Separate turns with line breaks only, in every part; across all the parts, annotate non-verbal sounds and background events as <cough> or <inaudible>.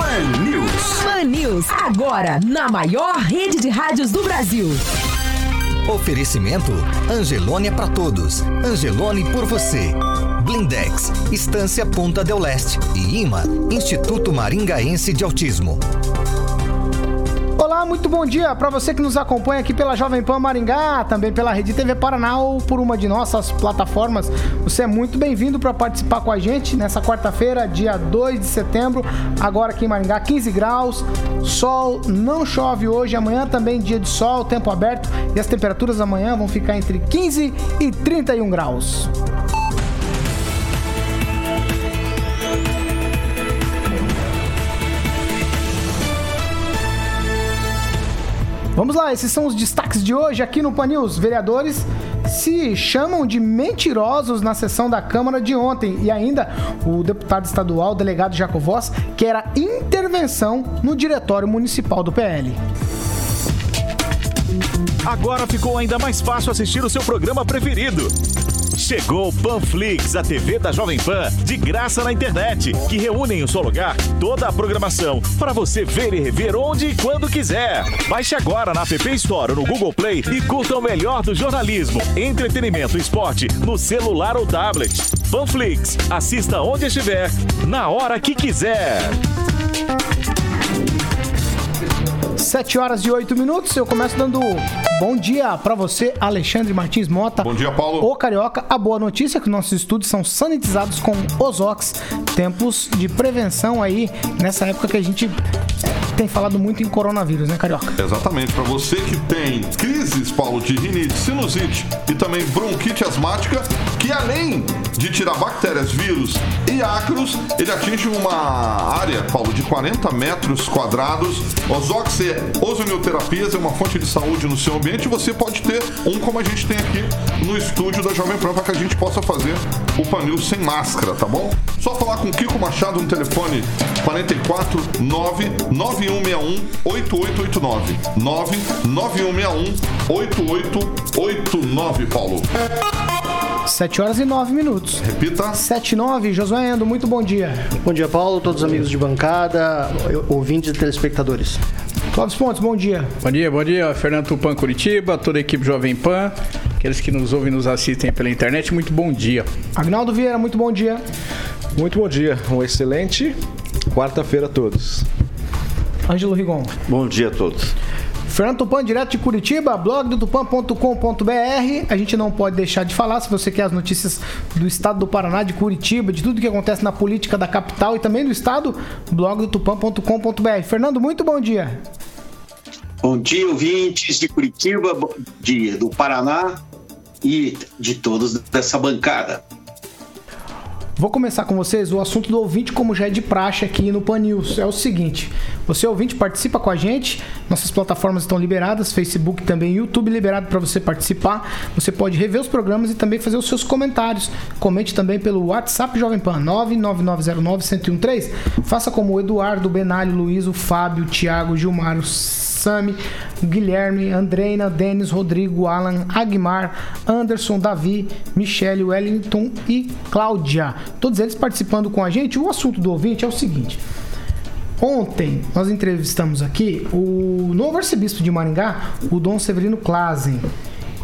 Pan News.
Pan News, agora na maior rede de rádios do Brasil.
Oferecimento Angelone é para todos. Angelone por você. Blindex, Estância Ponta del Leste e IMA, Instituto Maringaense de Autismo.
Muito bom dia para você que nos acompanha aqui pela Jovem Pan Maringá, também pela Rede TV Paraná ou por uma de nossas plataformas. Você é muito bem-vindo para participar com a gente nessa quarta-feira, dia 2 de setembro, agora aqui em Maringá, 15 graus, sol, não chove hoje, amanhã também dia de sol, tempo aberto e as temperaturas amanhã vão ficar entre 15 e 31 graus. Vamos lá, esses são os destaques de hoje aqui no Pan News. Vereadores se chamam de mentirosos na sessão da Câmara de ontem. E ainda o deputado estadual, delegado Jacovós, quer a intervenção no diretório municipal do PL.
Agora ficou ainda mais fácil assistir o seu programa preferido. Chegou Panflix, a TV da Jovem Pan, de graça na internet, que reúne em um só lugar toda a programação para você ver e rever onde e quando quiser. Baixe agora na App Store ou no Google Play e curta o melhor do jornalismo, entretenimento e esporte no celular ou tablet. Panflix, assista onde estiver, na hora que quiser.
7 horas e 8 minutos. Eu começo dando bom dia para você, Alexandre Martins Mota.
Bom dia, Paulo.
O Carioca. A boa notícia é que nossos estudos são sanitizados com Ozox. Tempos de prevenção aí nessa época que a gente tem falado muito em coronavírus, né, Carioca?
Exatamente. Para você que tem crises, Paulo, de rinite, sinusite e também bronquite asmática, que além de tirar bactérias, vírus e ácaros, ele atinge uma área, Paulo, de 40 metros quadrados. Ozox é ozonioterapias, é uma fonte de saúde no seu ambiente. Você pode ter um como a gente tem aqui no estúdio da Jovem Pan para que a gente possa fazer o panil sem máscara, tá bom? Só falar com Kiko Machado no telefone 44 99161 8889 99161 8889, Paulo.
7 horas e 9 minutos.
Repita.
7 e 9. Josué Endo, muito bom dia.
Bom dia, Paulo, todos os amigos de bancada, ouvintes e telespectadores.
Cláudio Pontes, bom dia.
Bom dia, bom dia, Fernando Tupan Curitiba, toda a equipe Jovem Pan, aqueles que nos ouvem e nos assistem pela internet, muito bom dia.
Agnaldo Vieira, muito bom dia.
Muito bom dia, uma excelente quarta-feira a todos.
Ângelo Rigon.
Bom dia a todos.
Fernando Tupan, direto de Curitiba, blog do tupan.com.br. A gente não pode deixar de falar, se você quer as notícias do estado do Paraná, de Curitiba, de tudo que acontece na política da capital e também do estado, blog do tupan.com.br. Fernando, muito bom dia.
Bom dia, ouvintes de Curitiba, bom dia do Paraná e de todos dessa bancada.
Vou começar com vocês o assunto do ouvinte, como já é de praxe aqui no Pan News. É o seguinte: você ouvinte participa com a gente, nossas plataformas estão liberadas, Facebook também, YouTube liberado para você participar. Você pode rever os programas e também fazer os seus comentários. Comente também pelo WhatsApp Jovem Pan 99909-1013. Faça como o Eduardo, Benalho, Luiz, o Fábio, o Thiago, o Gilmar, o Sami, Guilherme, Andreina, Denis, Rodrigo, Alan, Agmar, Anderson, Davi, Michele, Wellington e Cláudia. Todos eles participando com a gente. O assunto do ouvinte é o seguinte. Ontem nós entrevistamos aqui o novo arcebispo de Maringá, o Dom Severino Klazen.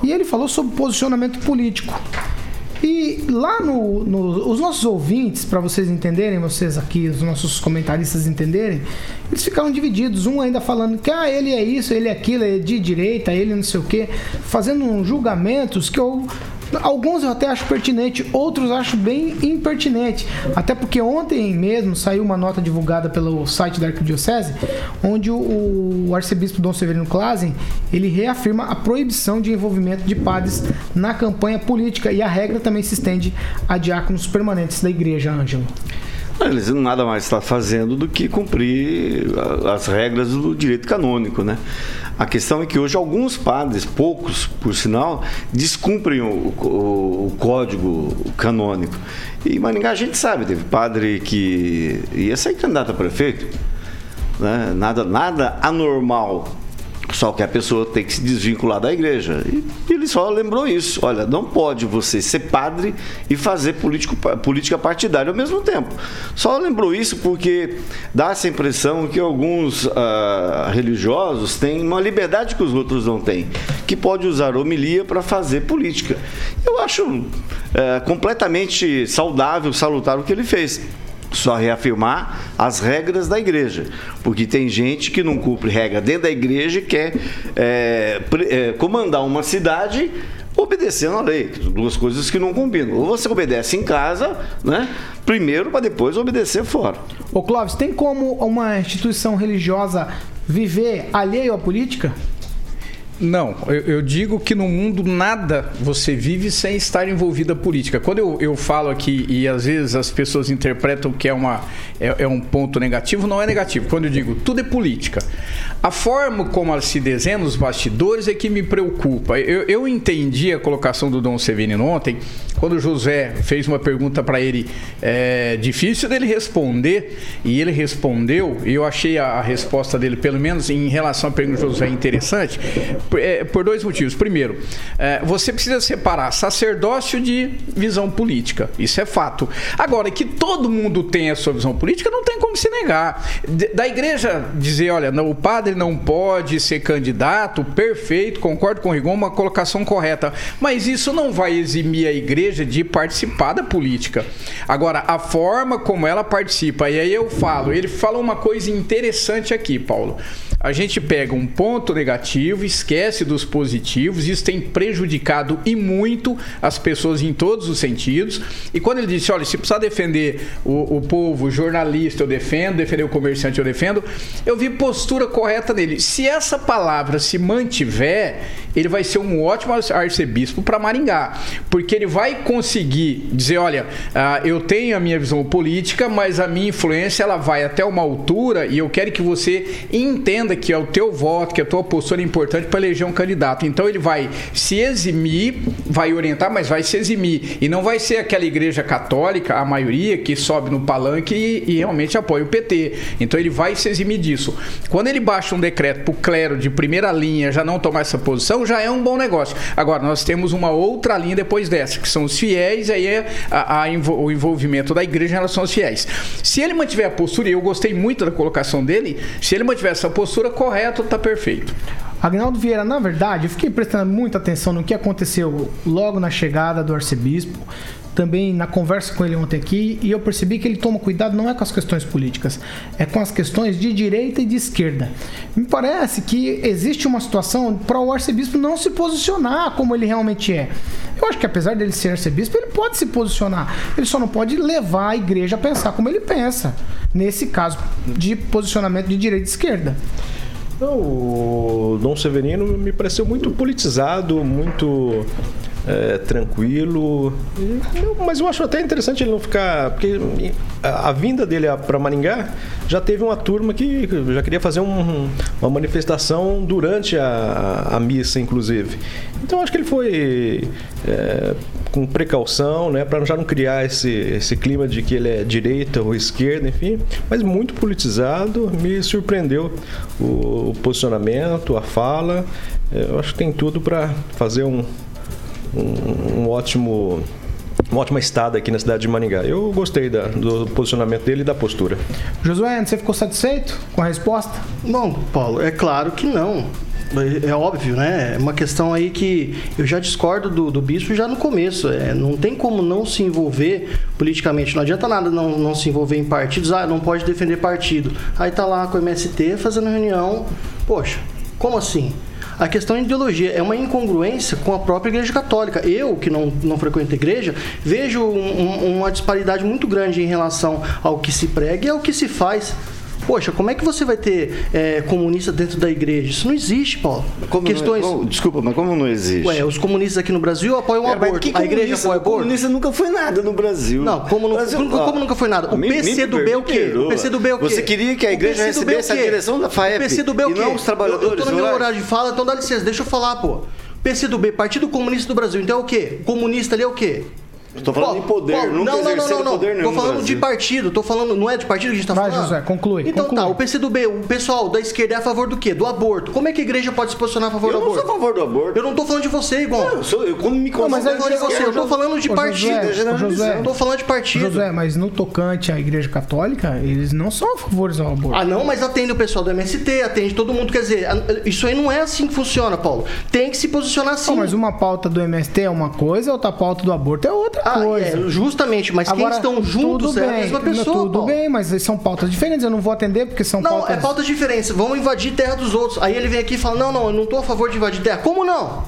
E ele falou sobre posicionamento político. E lá no, no os nossos ouvintes, para vocês entenderem, vocês aqui, os nossos comentaristas entenderem, eles ficaram divididos, um ainda falando que ah, ele é isso, ele é aquilo, ele é de direita, ele não sei o quê, fazendo julgamentos que eu Alguns eu até acho pertinente, outros acho bem impertinente. Até porque ontem mesmo saiu uma nota divulgada pelo site da Arquidiocese, onde o, arcebispo Dom Severino Klazen, ele reafirma a proibição de envolvimento de padres na campanha política e a regra também se estende a diáconos permanentes da igreja, Ângelo.
Eles nada mais está fazendo do que cumprir as regras do direito canônico, né? A questão é que hoje alguns padres, poucos por sinal, descumprem o, o- o código canônico. E em Maringá a gente sabe, teve padre que ia ser candidato a prefeito, né? nada, nada anormal. Só que a pessoa tem que se desvincular da igreja. E ele só lembrou isso. Olha, não pode você ser padre e fazer político, política partidária ao mesmo tempo. Só lembrou isso porque dá essa impressão que alguns ah, religiosos têm uma liberdade que os outros não têm, que pode usar homilia para fazer política. Eu acho eh, completamente saudável, salutar o que ele fez só reafirmar as regras da igreja. Porque tem gente que não cumpre regra dentro da igreja e quer é, é, comandar uma cidade obedecendo a lei. Duas coisas que não combinam. Ou você obedece em casa, né? Primeiro, para depois obedecer fora.
Ô Clóvis, tem como uma instituição religiosa viver alheio à política?
Não, eu, eu digo que no mundo nada você vive sem estar envolvido a política. Quando eu, eu falo aqui e às vezes as pessoas interpretam que é, uma, é, é um ponto negativo, não é negativo. Quando eu digo tudo é política, a forma como se desenha nos bastidores é que me preocupa. Eu, eu entendi a colocação do Dom Severino ontem, quando o José fez uma pergunta para ele é, difícil dele responder, e ele respondeu, e eu achei a, a resposta dele, pelo menos em relação à pergunta do José, interessante, por, é, por dois motivos. Primeiro, é, você precisa separar sacerdócio de visão política. Isso é fato. Agora, que todo mundo tem a sua visão política, não tem como se negar. Da igreja dizer, olha, não, o padre não pode ser candidato, perfeito, concordo com o Rigon, uma colocação correta. Mas isso não vai eximir a igreja de participar da política. Agora, a forma como ela participa, e aí eu falo, ele fala uma coisa interessante aqui, Paulo. A gente pega um ponto negativo, esquece dos positivos, isso tem prejudicado e muito as pessoas em todos os sentidos. E quando ele disse, olha, se precisar defender o, o povo, o jornalista, eu defendo, defender o comerciante, eu defendo, eu vi postura correta nele. Se essa palavra se mantiver, ele vai ser um ótimo arcebispo para Maringá, porque ele vai conseguir dizer, olha, ah, eu tenho a minha visão política, mas a minha influência ela vai até uma altura e eu quero que você entenda que é o teu voto, que a tua postura é importante para eleger um candidato. Então ele vai se eximir, vai orientar, mas vai se eximir e não vai ser aquela igreja católica, a maioria que sobe no palanque e, e realmente apoia o PT. Então ele vai se eximir disso. Quando ele baixa um decreto para o clero de primeira linha já não tomar essa posição, já é um bom negócio. Agora, nós temos uma outra linha depois dessa, que são os fiéis, aí é a- a o envolvimento da igreja em relação aos fiéis. Se ele mantiver a postura, e eu gostei muito da colocação dele, se ele mantiver essa postura correta, tá perfeito.
Agnaldo Vieira, na verdade, eu fiquei prestando muita atenção no que aconteceu logo na chegada do arcebispo, também na conversa com ele ontem aqui, e eu percebi que ele toma cuidado não é com as questões políticas, é com as questões de direita e de esquerda. Me parece que existe uma situação para o arcebispo não se posicionar como ele realmente é. Eu acho que apesar dele ser arcebispo, ele pode se posicionar. Ele só não pode levar a igreja a pensar como ele pensa. Nesse caso de posicionamento de direita e esquerda.
Não, o Dom Severino me pareceu muito politizado, muito é, tranquilo. Eu- mas eu acho até interessante ele não ficar. Porque a, a vinda dele para Maringá já teve uma turma que já queria fazer um- uma manifestação durante a, a missa, inclusive. Então acho que ele foi é, com precaução, né, para já não criar esse, esse clima de que ele é direita ou esquerda, enfim. Mas muito politizado, me surpreendeu o, o posicionamento, a fala. É, Eu acho que tem tudo para fazer um, um, um ótimo uma ótima estada aqui na cidade de Maringá. Eu gostei da- do posicionamento dele e da postura.
Josué, você ficou satisfeito com a resposta?
Bom, Paulo, é claro que não. É é óbvio, né? É uma questão aí que eu já discordo do, do bispo já no começo. É, não tem como não se envolver politicamente. Não adianta nada não, não se envolver em partidos. Ah, não pode defender partido. Aí tá lá com o MST fazendo reunião. Poxa, como assim? A questão de ideologia é uma incongruência com a própria Igreja Católica. Eu, que não, não frequento a igreja, vejo um- um- uma disparidade muito grande em relação ao que se prega e ao que se faz. Poxa, como é que você vai ter é, comunista dentro da igreja? Isso não existe, Paulo.
Como
Questões.
não- desculpa, mas como não existe?
Ué, os comunistas aqui no Brasil apoiam o
É,
aborto. a igreja apoia o aborto?
comunista nunca foi nada no Brasil.
Não, como, não,
Brasil-
como, como
ó,
nunca foi nada? O PCdoB é o quê? O PCdoB é o quê?
Você queria que a igreja
é
recebesse a direção da FAEP
O PCdoB é o quê?
não os trabalhadores
Eu, eu tô no meu horário de fala, então dá licença, deixa eu falar, pô. PCdoB, Partido Comunista do Brasil, então é o quê? O comunista ali é o quê?
Estou falando em poder, nunca
não, não, não, não, não.
poder nenhum
Tô falando de partido, tô falando, não é de partido que a gente tá
Vai,
falando?
José, conclui,
Então
conclui.
tá, o PCdoB, o pessoal da esquerda é a favor do quê? Do aborto. Como é que a igreja pode se posicionar a favor
Eu
do
não
aborto?
sou a favor do aborto.
Eu não tô falando de você, igual.
Eu, sou, eu como me
Não, mas eu falando de você, eu tô falando de
Ô,
partido.
Josué.
Eu tô falando de partido.
Josué, mas no tocante à igreja católica, eles não são a favores ao aborto.
Ah, não, mas atende o pessoal do MST, atende todo mundo. Quer dizer, isso aí não é assim que funciona, Paulo. Tem que se posicionar assim.
Não, mas uma pauta do MST é uma coisa, outra pauta do aborto é outra
Ah,
coisa.
é, justamente, mas quem estão juntos é a mesma pessoa,
Tudo
Paulo.
bem, mas são pautas diferentes, eu não vou atender porque são
Não,
pautas...
é pautas diferentes. Vamos invadir terra dos outros. Aí ele vem aqui e fala: Não, não, eu não tô a favor de invadir terra. Como não?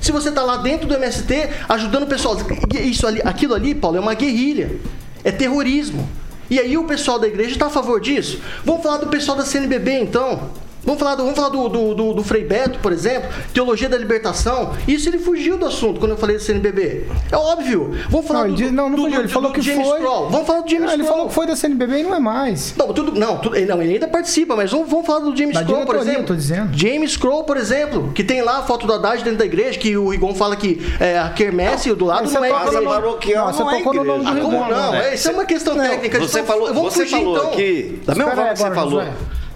Se você tá lá dentro do MST ajudando o pessoal. Isso ali, aquilo ali, Paulo, é uma guerrilha. É terrorismo. E aí o pessoal da igreja tá a favor disso? Vamos falar do pessoal da CNBB então. Vamos falar, do, vamos falar do, do, do- do Frei Beto, por exemplo, Teologia da Libertação. Isso ele fugiu do assunto quando eu falei do CNBB. É óbvio. Vamos falar
Não, ele
do,
diz- não, não
do,
fugiu,
do-
ele falou
do
que
James
foi.
Kroll. Vamos falar do James
Ah, ele falou que foi da CNBB e não é mais.
Não, tudo, não, tudo, ele- não, ele ainda participa, mas vamos, vamos falar do James
Da
Kroll, por exemplo.
eu tô dizendo.
James Kroll, por exemplo, que tem lá a foto do Haddad dentro da igreja, que o Rigon fala que é, a quermesse do lado não
você
é igreja.
Não, você
é
tocou no nome do
igreja.
Ah,
Rigon,
não? Isso é uma questão técnica.
Você
então,
falou,
vamos
você
fugir,
falou
então.
aqui, da mesma forma que você falou.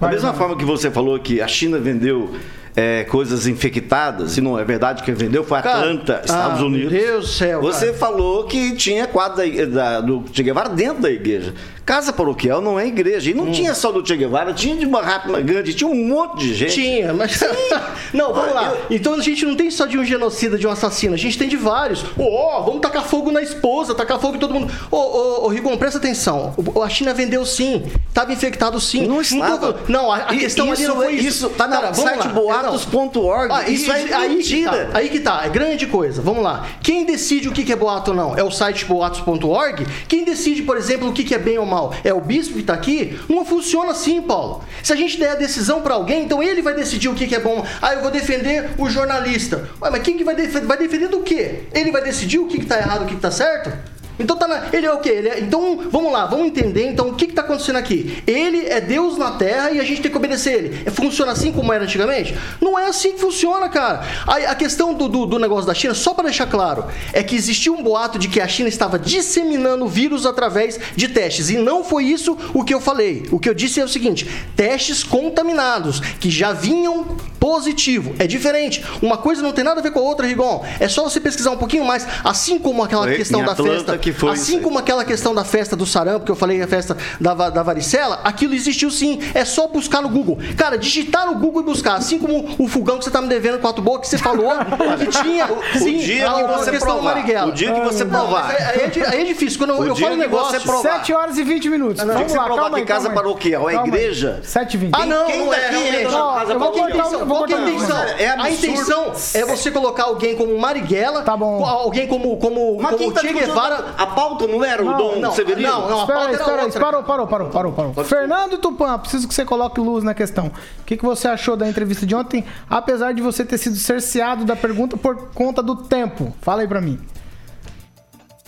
Da mesma
vai.
forma que você falou que a China vendeu é, coisas infectadas, se não é verdade, quem vendeu foi a
Cara,
Atlanta, Estados
ah,
Unidos.
Meu Deus do céu.
Você
cara.
falou que tinha quadro da, da- do Che Guevara dentro da igreja. Casa paroquial não é igreja. E não
Hum.
tinha só do Che Guevara, tinha de Mahatma Gandhi, tinha um monte de gente.
Tinha, mas. <laughs> não, vamos lá. Então a gente não tem só de um genocida, de um assassino, a gente tem de vários. Ô, ó, vamos tacar fogo na esposa, tacar fogo em todo mundo. Ô, ô, ô, Rigon, presta atenção. O- A China vendeu sim, estava infectado sim.
Não estava.
Não, a, a
E-
questão ali
isso
não foi
é-
isso.
isso tá no
vamos
site boatos.org.
Ah,
Isso é
aí que tá, aí que tá, é grande coisa. Vamos lá. Quem decide o que é boato ou não? É o site boatos.org? Quem decide, por exemplo, o que que é bem ou É o bispo que tá aqui? Não funciona assim, Paulo. Se a gente der a decisão pra alguém, então ele vai decidir o que que é bom. Ah, eu vou defender o jornalista. Ué, mas quem que vai, vai defender do quê? Ele vai decidir o que que tá errado, o que que tá certo? Então tá na- ele é o quê? Ele é- então vamos lá, vamos entender então o que que tá acontecendo aqui. Ele é Deus na Terra e a gente tem que obedecer ele. É, Funciona assim como era antigamente? Não é assim que funciona, cara. A, a questão do, do, do negócio da China, só para deixar claro, é que existia um boato de que a China estava disseminando vírus através de testes e não foi isso o que eu falei. O que eu disse é o seguinte: testes contaminados que já vinham positivo. É diferente. Uma coisa não tem nada a ver com a outra, Rigon. É só você pesquisar um pouquinho mais, assim como aquela questão da festa,
que foi
assim como aquela questão da festa do sarampo, que eu falei, a festa da, da varicela, aquilo existiu sim. É só buscar no Google. Cara, digitar no Google e buscar. Assim como o fogão que você tá me devendo, quatro bocas, que você falou, <laughs> que tinha. Sim,
dia
a-
que
a
você provar. O dia que você
Não,
provar.
Aí é, aí é difícil. Quando eu,
O
eu
dia
falo
que
negócio.
você provar.
7 horas e 20 minutos.
O dia
Vamos
que você
lá,
provar
calma
que
aí,
casa
calma aí.
paroquial é igreja.
7 e 20.
Ah, não,
Quem
não é,
daqui
não é, não.
casa
vou
Qual que é a intenção? é a intenção?
É
é você colocar alguém como Marighella,
Tá bom.
alguém como, como,
quem
como
tá
Che Guevara.
A pauta não era o
Não,
Dom
não,
Severino?
não, não. a
Espera
pauta
aí,
era
espera aí.
outra,
Parou, parou, parou, parou, parou. Fernando Tupan, preciso que você coloque luz na questão. O que, que você achou da entrevista de ontem, apesar de você ter sido cerceado da pergunta por conta do tempo? Fala aí pra mim.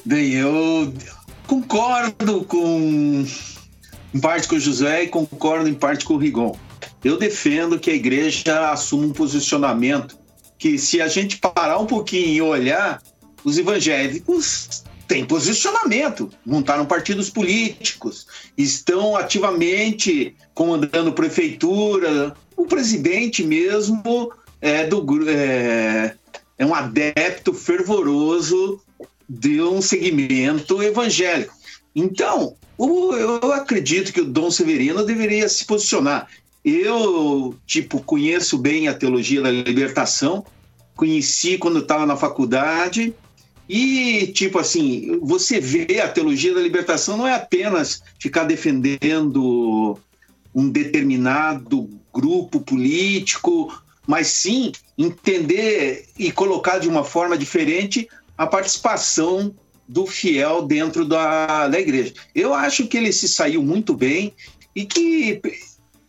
Bem, eu concordo com em parte com o José e concordo em parte com o Rigon. Eu defendo que a igreja assuma um posicionamento que, se a gente parar um pouquinho e olhar, os evangélicos têm posicionamento, montaram partidos políticos, estão ativamente comandando prefeitura. O presidente mesmo é do é, é um adepto fervoroso de um segmento evangélico. Então, o- eu acredito que o Dom Severino deveria se posicionar. Eu, tipo, conheço bem a teologia da libertação, conheci quando estava na faculdade, e, tipo assim, você vê a teologia da libertação não é apenas ficar defendendo um determinado grupo político, mas sim entender e colocar de uma forma diferente a participação do fiel dentro da, da igreja. Eu acho que ele se saiu muito bem e que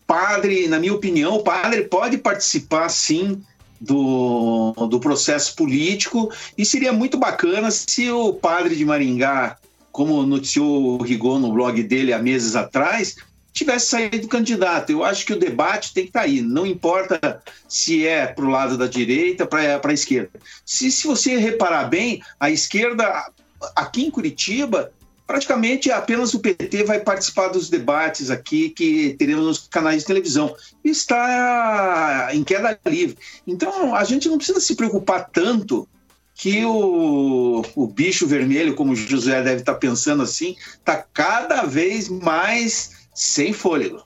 padre, na minha opinião, o padre pode participar sim do, do processo político e seria muito bacana se o padre de Maringá, como noticiou o Rigon no blog dele há meses atrás, tivesse saído candidato. Eu acho que o debate tem que estar aí, não importa se é para o lado da direita, para a esquerda. Se, se você reparar bem, a esquerda aqui em Curitiba praticamente apenas o PT vai participar dos debates aqui que teremos nos canais de televisão. Está em queda livre. Então, a gente não precisa se preocupar tanto que o, o bicho vermelho, como o José deve estar pensando assim, está cada vez mais sem fôlego.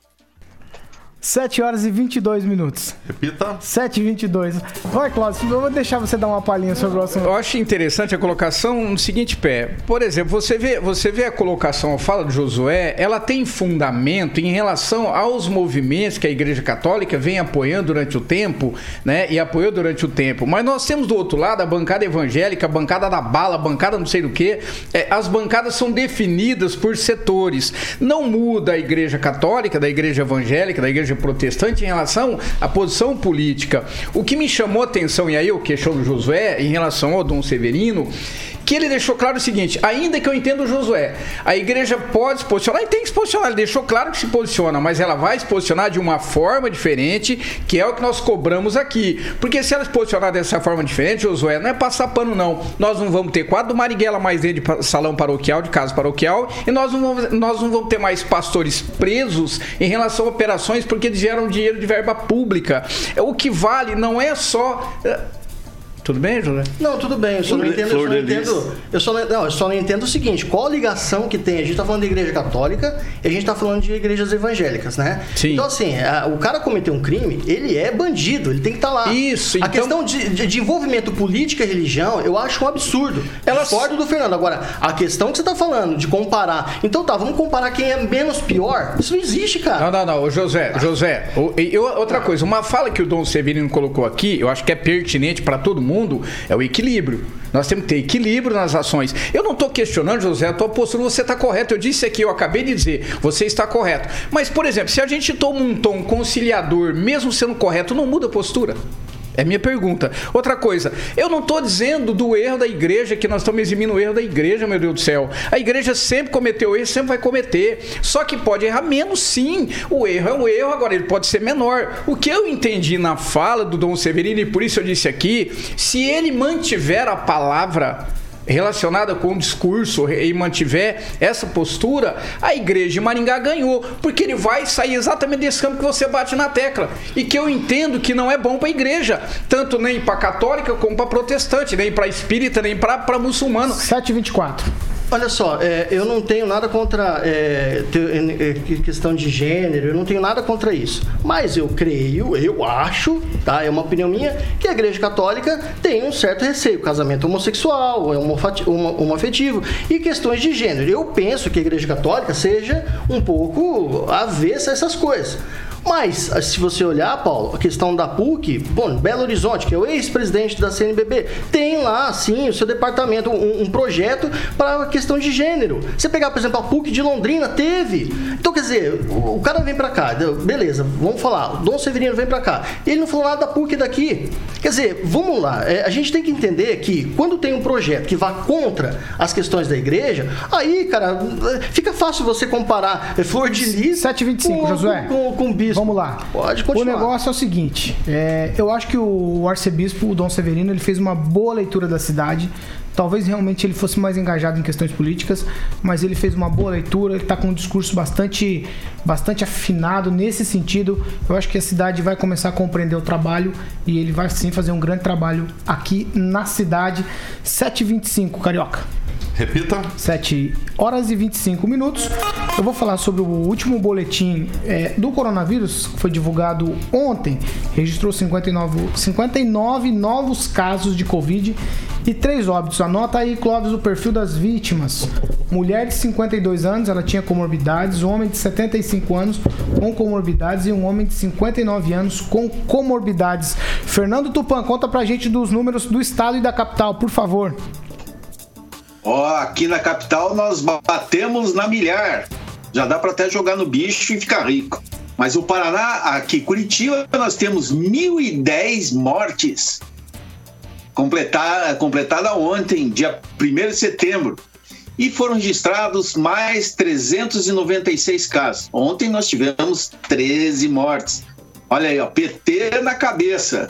7 horas e 22 minutos.
Repita.
7 e 22. Vai, Cláudio, eu vou deixar você dar uma palhinha sobre o assunto.
Eu acho interessante a colocação no seguinte pé. Por exemplo, você vê, você vê a colocação, a fala de Josué, ela tem fundamento em relação aos movimentos que a Igreja Católica vem apoiando durante o tempo, né? E apoiou durante o tempo. Mas nós temos do outro lado a bancada evangélica, a bancada da bala, a bancada não sei do que. É, as bancadas são definidas por setores. Não muda a Igreja Católica, da Igreja Evangélica, da Igreja protestante em relação à posição política. O que me chamou a atenção, e aí eu questiono Josué, em relação ao Dom Severino, que ele deixou claro o seguinte: ainda que eu entenda o Josué, a igreja pode se posicionar e tem que se posicionar. Ele deixou claro que se posiciona, mas ela vai se posicionar de uma forma diferente, que é o que nós cobramos aqui. Porque se ela se posicionar dessa forma diferente, Josué, não é passar pano, não. Nós não vamos ter quadro Marighella mais dentro de salão paroquial, de casa paroquial, e nós não vamos, nós não vamos ter mais pastores presos em relação a operações porque eles geram dinheiro de verba pública. O que vale não é só. Tudo bem, José?
Não, tudo bem. Eu só não entendo. Eu só não entendo, eu só não, não, eu só não entendo o seguinte: qual a ligação que tem? A gente tá falando de igreja católica e a gente tá falando de igrejas evangélicas, né?
Sim.
Então, assim, a- o cara cometeu um crime, ele é bandido, ele tem que estar lá.
Isso,
A
então-
questão de, de- de envolvimento política e religião, eu acho um absurdo. Elas... Discordo do Fernando. Agora, a questão que você tá falando, de comparar. Então tá, vamos comparar quem é menos pior. Isso não existe, cara.
Não, não, não, Ô, José, José, o- e eu- outra coisa, uma fala que o Dom Severino colocou aqui, eu acho que é pertinente para todo mundo, é o equilíbrio. Nós temos que ter equilíbrio nas ações. Eu não estou questionando, José, a tua postura, você está correto. Eu disse aqui, eu acabei de dizer, você está correto. Mas, por exemplo, se a gente toma um tom conciliador, mesmo sendo correto, não muda a postura. É minha pergunta. Outra coisa, eu não estou dizendo do erro da igreja, que nós estamos eximindo o erro da igreja, meu Deus do céu. A igreja sempre cometeu erro, sempre vai cometer. Só que pode errar menos, sim. O erro é um erro, agora ele pode ser menor. O que eu entendi na fala do Dom Severino, e por isso eu disse aqui, se ele mantiver a palavra relacionada com o discurso e mantiver essa postura, a igreja de Maringá ganhou, porque ele vai sair exatamente desse campo que você bate na tecla e que eu entendo que não é bom para a igreja, tanto nem para católica como para protestante, nem para espírita, nem para muçulmano.
724.
Olha só, é, eu não tenho nada contra é, é, que- questão de gênero, eu não tenho nada contra isso. Mas eu creio, eu acho, tá? É uma opinião minha, que a Igreja Católica tem um certo receio. Casamento homossexual, é homoafetivo e questões de gênero. Eu penso que a Igreja Católica seja um pouco avessa a essas coisas. Mas, se você olhar, Paulo, a questão da PUC, bom, Belo Horizonte, que é o ex-presidente da CNBB, tem lá, sim, o seu departamento, um, um projeto para a questão de gênero. Você pegar, por exemplo, a PUC de Londrina, teve. Então, quer dizer, o, o cara vem para cá, beleza, vamos falar, o Dom Severino vem para cá. Ele não falou nada da PUC daqui. Quer dizer, vamos lá, é, a gente tem que entender que quando tem um projeto que vá contra as questões da igreja, aí, cara, fica fácil você comparar é, Flor de Lis
725,
com,
Josué.
com, com, com bispo.
Vamos lá.
Pode
O
continuar.
negócio é o seguinte: é, eu acho que o arcebispo, o Dom Severino, ele fez uma boa leitura da cidade. Talvez realmente ele fosse mais engajado em questões políticas, mas ele fez uma boa leitura, ele está com um discurso bastante, bastante afinado nesse sentido. Eu acho que a cidade vai começar a compreender o trabalho e ele vai sim fazer um grande trabalho aqui na cidade. 7h25, Carioca.
Repita.
7 horas e 25 minutos. Eu vou falar sobre o último boletim é, do coronavírus, que foi divulgado ontem. Registrou 59, 59 novos casos de Covid e três óbitos. Anota aí, Clóvis, o perfil das vítimas. Mulher de 52 anos, ela tinha comorbidades. Homem de 75 anos com comorbidades e um homem de 59 anos com comorbidades. Fernando Tupan, conta pra gente dos números do estado e da capital, por favor.
Ó, aqui na capital nós batemos na milhar. Já dá para até jogar no bicho e ficar rico. Mas o Paraná, aqui Curitiba, nós temos 1.010 mortes. Completada, completada ontem, dia 1 de setembro. E foram registrados mais 396 casos. Ontem nós tivemos 13 mortes. Olha aí, ó, PT na cabeça.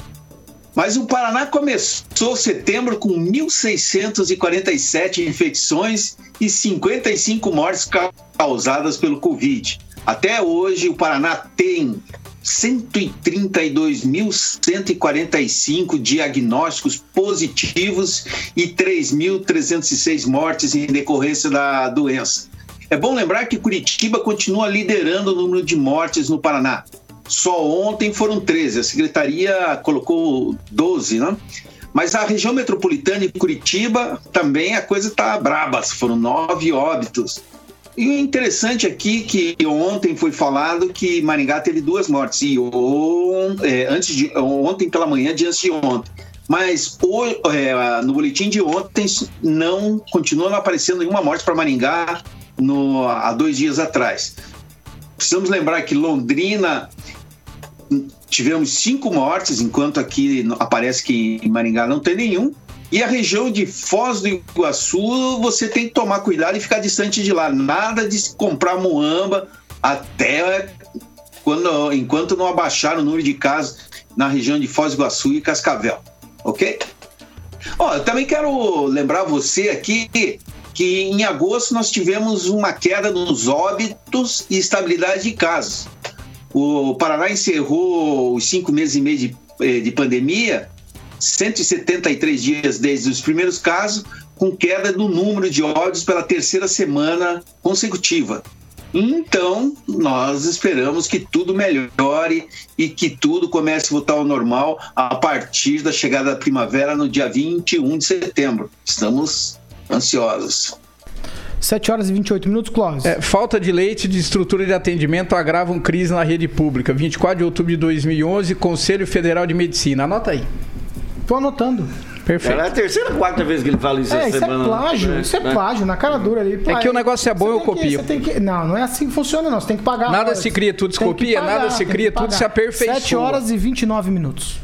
Mas o Paraná começou setembro com 1.647 infecções e 55 mortes causadas pelo Covid. Até hoje, o Paraná tem 132.145 diagnósticos positivos e 3.306 mortes em decorrência da doença. É bom lembrar que Curitiba continua liderando o número de mortes no Paraná. Só ontem foram 13, a secretaria colocou 12, né? Mas a região metropolitana e Curitiba também a coisa está braba, foram nove óbitos. E o interessante aqui que ontem foi falado que Maringá teve duas mortes, e on, é, antes de, ontem pela manhã de antes de ontem. Mas o, é, no boletim de ontem não continua não aparecendo nenhuma morte para Maringá no, há dois dias atrás. Precisamos lembrar que Londrina tivemos cinco mortes, enquanto aqui aparece que em Maringá não tem nenhum. E a região de Foz do Iguaçu, você tem que tomar cuidado e ficar distante de lá. Nada de comprar muamba até quando, enquanto não abaixar o número de casos na região de Foz do Iguaçu e Cascavel. Ok? Ó, eu também quero lembrar você aqui que em agosto nós tivemos uma queda nos óbitos e estabilidade de casos. O Paraná encerrou os cinco meses e meio de, eh, de pandemia, 173 dias desde os primeiros casos, com queda do número de óbitos pela terceira semana consecutiva. Então, nós esperamos que tudo melhore e que tudo comece a voltar ao normal a partir da chegada da primavera no dia 21 de setembro. Estamos ansiosos.
7 horas e 28 minutos, Clóvis.
É, falta de leite de estrutura de atendimento agravam crise na rede pública. 24 de outubro de 2011, Conselho Federal de Medicina. Anota aí.
Tô anotando.
Perfeito.
É a terceira, quarta vez que ele fala isso
É,
essa
isso é
semana.
plágio,
né?
isso é
Né?
plágio, na cara dura ali.
É que o negócio é bom,
Você
eu
tem que-
copio.
você tem que- não, não é assim que funciona, não. Você tem que pagar.
Nada
horas.
se cria, tudo se
que
copia, nada se
que
cria, tudo
pagar.
se aperfeiçoa.
7 horas e 29 minutos.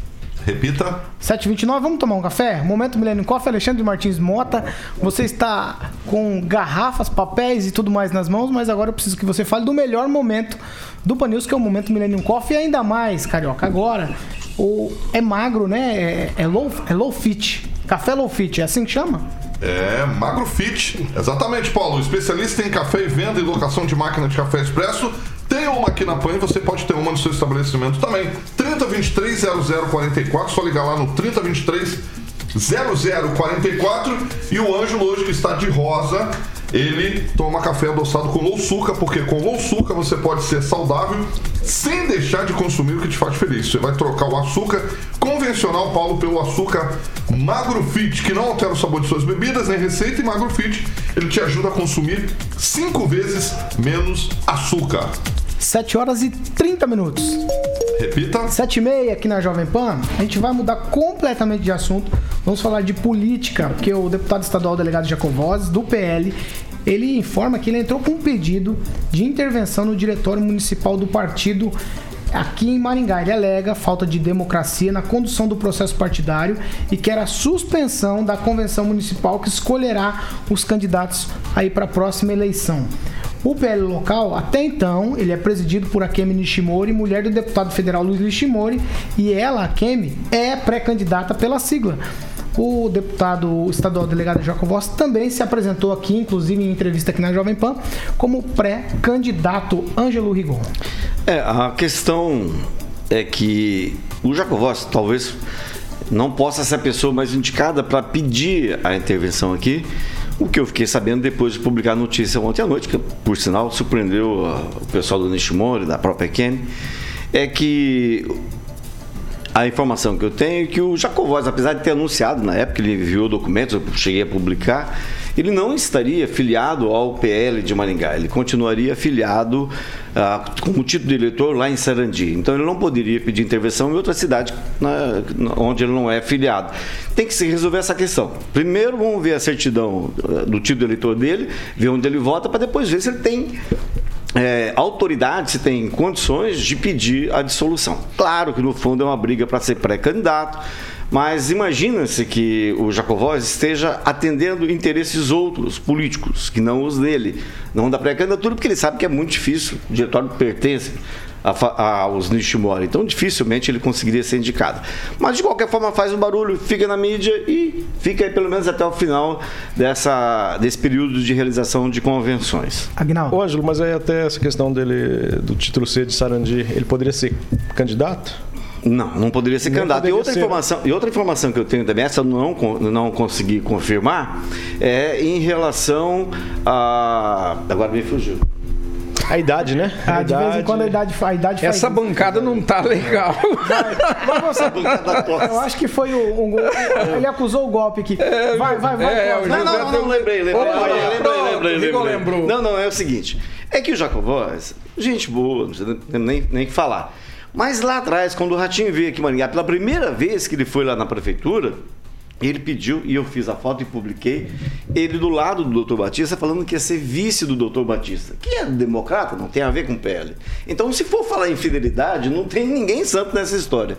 Repita.
7h29, vamos tomar um café? Momento Millennium Coffee, Alexandre Martins Mota. Você está com garrafas, papéis e tudo mais nas mãos, mas agora eu preciso que você fale do melhor momento do Panils, que é o momento Millennium Coffee, e ainda mais, carioca. Agora, o, é magro, né? É, é low, é low fit. Café low fit, é assim que chama?
É, Magro Fit. Exatamente, Paulo. Especialista em café e venda e locação de máquina de café expresso. Tem uma aqui na PAN você pode ter uma no seu estabelecimento também. 3023 0044, só ligar lá no 3023 0044 e o Ângelo hoje que está de rosa, ele toma café adoçado com louçuca, porque com louçuca você pode ser saudável sem deixar de consumir o que te faz feliz. Você vai trocar o açúcar convencional, Paulo, pelo açúcar Magro Fit, que não altera o sabor de suas bebidas, nem receita, e Magro Fit, ele te ajuda a consumir cinco vezes menos açúcar.
7 horas e 30 minutos.
Repita.
7 e meia aqui na Jovem Pan, a gente vai mudar completamente de assunto. Vamos falar de política, porque o deputado estadual delegado Jacovozes, do PL, ele informa que ele entrou com um pedido de intervenção no diretório municipal do partido aqui em Maringá. Ele alega falta de democracia na condução do processo partidário e quer a suspensão da convenção municipal que escolherá os candidatos aí para a próxima eleição. O PL local, até então, ele é presidido por Akemi Nishimori, mulher do deputado federal Luiz Nishimori, e ela, Akemi, é pré-candidata pela sigla. O deputado estadual delegado Jacovós também se apresentou aqui, inclusive em entrevista aqui na Jovem Pan, como pré-candidato Ângelo Rigon.
É, a questão é que o Jacovós talvez não possa ser a pessoa mais indicada para pedir a intervenção aqui. O que eu fiquei sabendo depois de publicar a notícia ontem à noite, que por sinal surpreendeu ah, o pessoal do Nishimori, da própria Ken, é que a informação que eu tenho é que o Jacovós, apesar de ter anunciado na época, ele enviou documentos, eu cheguei a publicar, ele não estaria filiado ao PL de Maringá, ele continuaria filiado ah, como título de eleitor lá em Sarandi. Então ele não poderia pedir intervenção em outra cidade na- onde ele não é filiado. Tem que se resolver essa questão. Primeiro vamos ver a certidão ah, do título de eleitor dele, ver onde ele vota, para depois ver se ele tem é, autoridade se tem condições de pedir a dissolução. Claro que no fundo é uma briga para ser pré-candidato, mas imagina-se que o Jacovós esteja atendendo interesses outros políticos, que não os dele, não da pré-candidatura, porque ele sabe que é muito difícil, o diretório pertence aos Nishimori, então dificilmente ele conseguiria ser indicado. Mas de qualquer forma faz um barulho, fica na mídia e fica aí pelo menos até o final dessa, desse período de realização de convenções.
Agnaldo.
Ô, Ângelo, mas aí até essa questão dele, do título C de Sarandi, ele poderia ser candidato?
Não, não poderia ser
Não
candidato. E
poderia
outra,
ser.
informação, e outra informação que eu tenho também, essa eu não, não consegui confirmar, é em relação a. Agora me fugiu.
A idade, né?
Ah, de vez em quando a idade, a idade faz
Essa
isso.
bancada não tá legal.
Mas você- eu acho que foi o. um- ele acusou o golpe aqui. Vai, vai, vai.
é,
Não, não, não, não, lembrei, lembrei.
Opa,
lembrei, lembrei, lembrei, lembrei.
lembrou.
Não, não, é o seguinte. É que o Jacovós, gente boa, não precisa nem, nem que falar. Mas lá atrás, quando o Ratinho veio aqui em Maringá, pela primeira vez que ele foi lá na prefeitura, ele pediu, e eu fiz a foto e publiquei, ele do lado do doutor Batista, falando que ia ser vice do doutor Batista, que é democrata, não tem a ver com PL. Então, se for falar em fidelidade, não tem ninguém santo nessa história.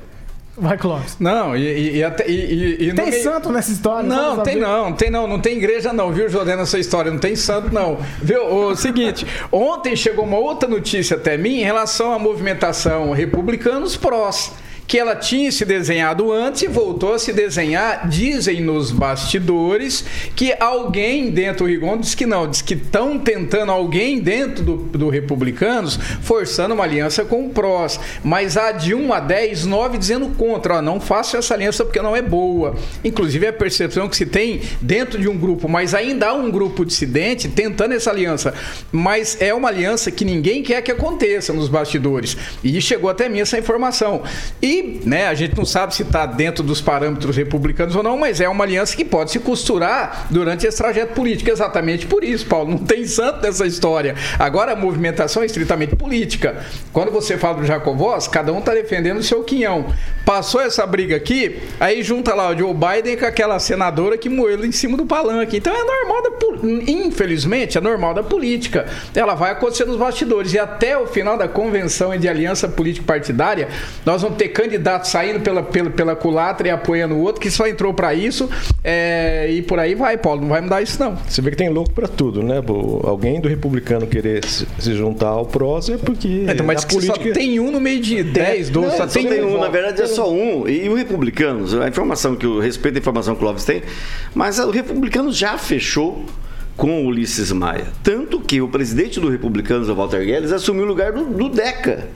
Vai, Clóvis.
Não, e, e, até. E, e-
Tem
meio-
santo nessa história?
Não, tem não, tem não, não tem igreja não, viu, Jordana, essa história, não tem santo não. Viu, o seguinte, ontem chegou uma outra notícia até mim em relação à movimentação republicanos prós, que ela tinha se desenhado antes e voltou a se desenhar, dizem nos bastidores, que alguém dentro do Rigon diz que não, diz que estão tentando alguém dentro do, do Republicanos forçando uma aliança com o PROS, mas há de 1 a 10, 9 dizendo contra, ó, não faça essa aliança porque não é boa. Inclusive a percepção que se tem dentro de um grupo, mas ainda há um grupo dissidente tentando essa aliança, mas é uma aliança que ninguém quer que aconteça nos bastidores. E chegou até mim essa informação. E, né, a gente não sabe se está dentro dos parâmetros republicanos ou não, mas é uma aliança que pode se costurar durante esse trajeto político, exatamente por isso, Paulo. Não tem santo nessa história. Agora a movimentação é estritamente política. Quando você fala do Jacovós, cada um está defendendo o seu quinhão. Passou essa briga aqui, aí junta lá o Joe Biden com aquela senadora que moeu em cima do palanque. Então é normal da infelizmente, é normal da política. Ela vai acontecer nos bastidores e até o final da convenção e de aliança político partidária, nós vamos ter candidatos saindo pela, pela, pela culatra e apoiando o outro que só entrou para isso é, e por aí vai, Paulo. Não vai mudar isso não.
Você vê que tem louco pra tudo, né? Alguém do republicano querer se, juntar ao PROS é porque
Então, mas
política...
só tem um no meio de 10, 12,
Não,
só tem,
um, na verdade é só um. E o Republicanos, a informação que eu respeito a informação que o Clóvis tem, mas o Republicanos já fechou com o Ulisses Maia. Tanto que o presidente do Republicanos, o Walter Guedes, assumiu o lugar do, do DECA,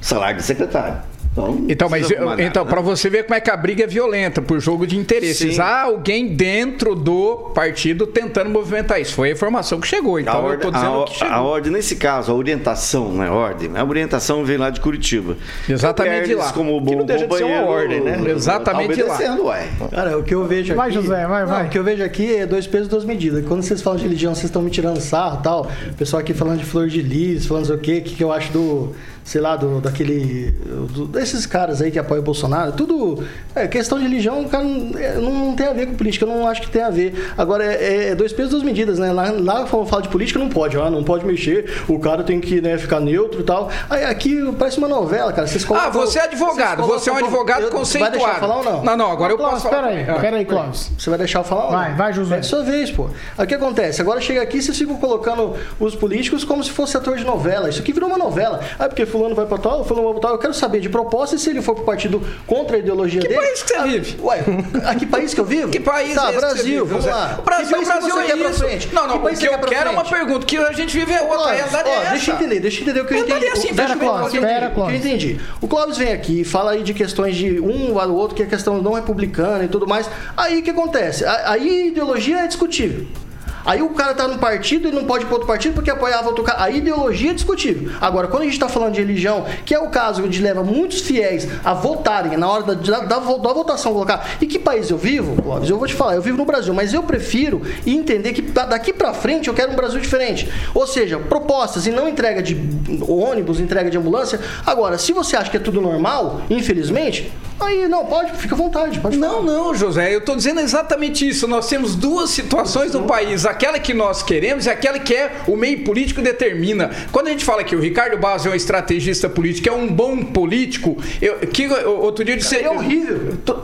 salário de secretário. Então,
Então, mas então,
nada,
para você ver como é que a briga é violenta por jogo de interesses.
Sim.
Há alguém dentro do partido tentando movimentar isso. Foi a informação que chegou.
A
Então eu
ordem,
tô dizendo
a,
que chegou.
a ordem, nesse caso, a orientação, não é ordem, a orientação vem lá de Curitiba.
Exatamente de lá.
Como
Que não
bom
deixa de ser uma ordem, né? Exatamente
tá
lá.
obedecendo, ué.
Cara, o que eu vejo aqui.
Vai, José, vai,
Não,
vai.
O que eu vejo aqui é dois pesos, duas medidas. Quando vocês falam de religião, vocês estão me tirando sarro e tal. O pessoal aqui falando de flor de lis, falando não sei o quê, o que, que eu acho do. Sei lá, do, daquele. do- desses caras aí que apoiam o Bolsonaro. Tudo. É, questão de religião, cara, não, é, não- não tem a ver com política, eu não acho que tem a ver. Agora, é, é dois pesos, duas medidas, né? Lá, lá fala de política, não pode, ó, não pode mexer, o cara tem que né, ficar neutro e tal. Aí aqui parece uma novela, cara. Vocês
Ah,
colocam-
você é advogado. Você é um advogado
eu-
conceituado.
Vai deixar eu falar ou não?
Não, não, agora eu
Clóvis,
posso falar.
peraí.
Ah.
peraí, Clóvis.
Você vai deixar eu falar? ou não?
Vai, vai, Josué.
É sua vez, pô. Aí o que acontece? Agora chega aqui e vocês ficam colocando os políticos como se fosse ator de novela. Isso aqui virou uma novela. Ah, porque fulano vai pra tal, fulano vai pra tal. Eu quero saber de proposta e se ele for pro partido contra a ideologia
Que
dele.
país que você vive?
Ué, a que país que eu vivo?
Que país
tá,
é que
Brasil, vamos lá.
O Brasil,
que
Brasil
que
é isso.
frente?
Não, não,
que
o que eu quero é uma pergunta, que a gente vive é outra,
Clóvis,
realidade é
ó,
essa.
deixa eu entender, deixa eu entender o que eu
Eu
entendi.
assim,
que
que
eu
eu
Espera,
entendi. O que eu
Clóvis.
entendi. O Clóvis vem aqui e fala aí de questões de um ao outro, que é questão não republicana e tudo mais. Aí o que acontece? Aí ideologia é discutível. Aí o cara tá num partido e não pode ir para outro partido porque apoiava outro cara. A ideologia é discutível. Agora, quando a gente tá falando de religião, que é o caso onde leva muitos fiéis a votarem na hora da, da, da da votação colocar. E que país eu vivo, Clóvis? Eu vou te falar, eu vivo no Brasil, mas eu prefiro entender que da- daqui para frente eu quero um Brasil diferente. Ou seja, propostas e não entrega de ônibus, entrega de ambulância. Agora, se você acha que é tudo normal, infelizmente, Aí, não, pode, fica à vontade, pode
Não, não, José, eu estou dizendo exatamente isso. Nós temos duas situações no país: aquela que nós queremos e aquela que é o meio político determina. Quando a gente fala que o Ricardo Barros é um estrategista político, é um bom político, eu, que outro dia eu disse.
É horrível.
Tô,